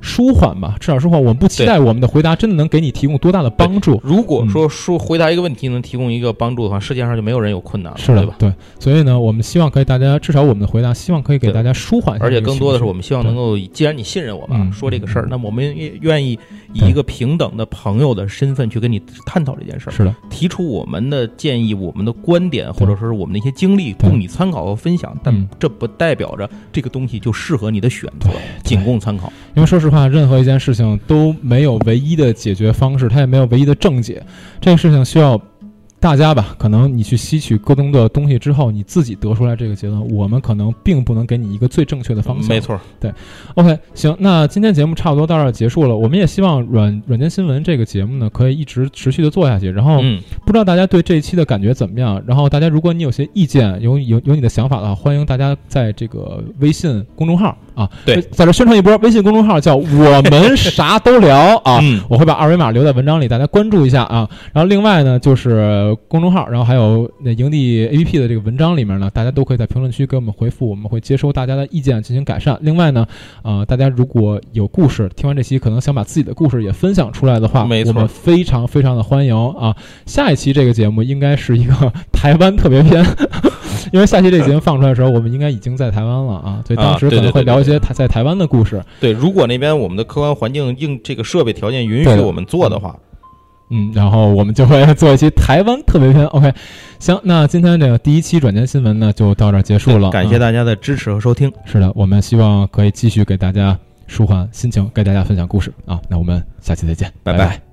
舒缓吧，至少舒缓。我们不期待我们的回答真的能给你提供多大的帮助。如果嗯说说回答一个问题能提供一个帮助的话，世界上就没有人有困难了，是的对吧？，对。所以呢，我们希望可以大家，至少我们的回答，希望可以给大家舒缓而且。更多的是，我们希望能够，既然你信任我们说这个事儿，嗯那么我们也愿意以一个平等的朋友的身份去跟你探讨这件事儿，是的，提出我们的建议、我们的观点，或者说是我们的一些经历，供你参考和分享。但嗯这不代表着这个东西就适合你的选择，仅供参考。因为说实话，任何一件事情都没有唯一的解决方式，它也没有唯一的正解。这个事情需要大家吧，可能你去吸取各种的东西之后，你自己得出来这个结论。我们可能并不能给你一个最正确的方向。没。错，对 OK，行，那今天节目差不多到这儿结束了。我们也希望软软件新闻这个节目呢，可以一直持续的做下去。然后，嗯，不知道大家对这一期的感觉怎么样？然后大家如果你有些意见，有有有你的想法的话，欢迎大家在这个微信公众号啊，对在这宣传一波。微信公众号叫“我们啥都聊”啊，嗯我会把二维码留在文章里，大家关注一下啊。然后另外呢，就是公众号，然后还有那营地 APP 的这个文章里面呢，大家都可以在评论区给我们回复，我们会接收大家的意见进行改善。另外呢，呃，大家如果有故事，听完这期可能想把自己的故事也分享出来的话，没错我们非常非常的欢迎啊。下一期这个节目应该是一个台湾特别篇，因为下期这个节目放出来的时候，我们应该已经在台湾了啊，所以当时可能会聊一些台在台湾的故事。对，如果那边我们的客观环境应这个设备条件允许我们做的话，嗯，然后我们就会做一期台湾特别篇。OK，行，那今天这个第一期软件新闻呢就到这儿结束了。啊感谢大家的支持和收听。是的，我们希望可以继续给大家舒缓心情，给大家分享故事啊。那我们下期再见，拜拜拜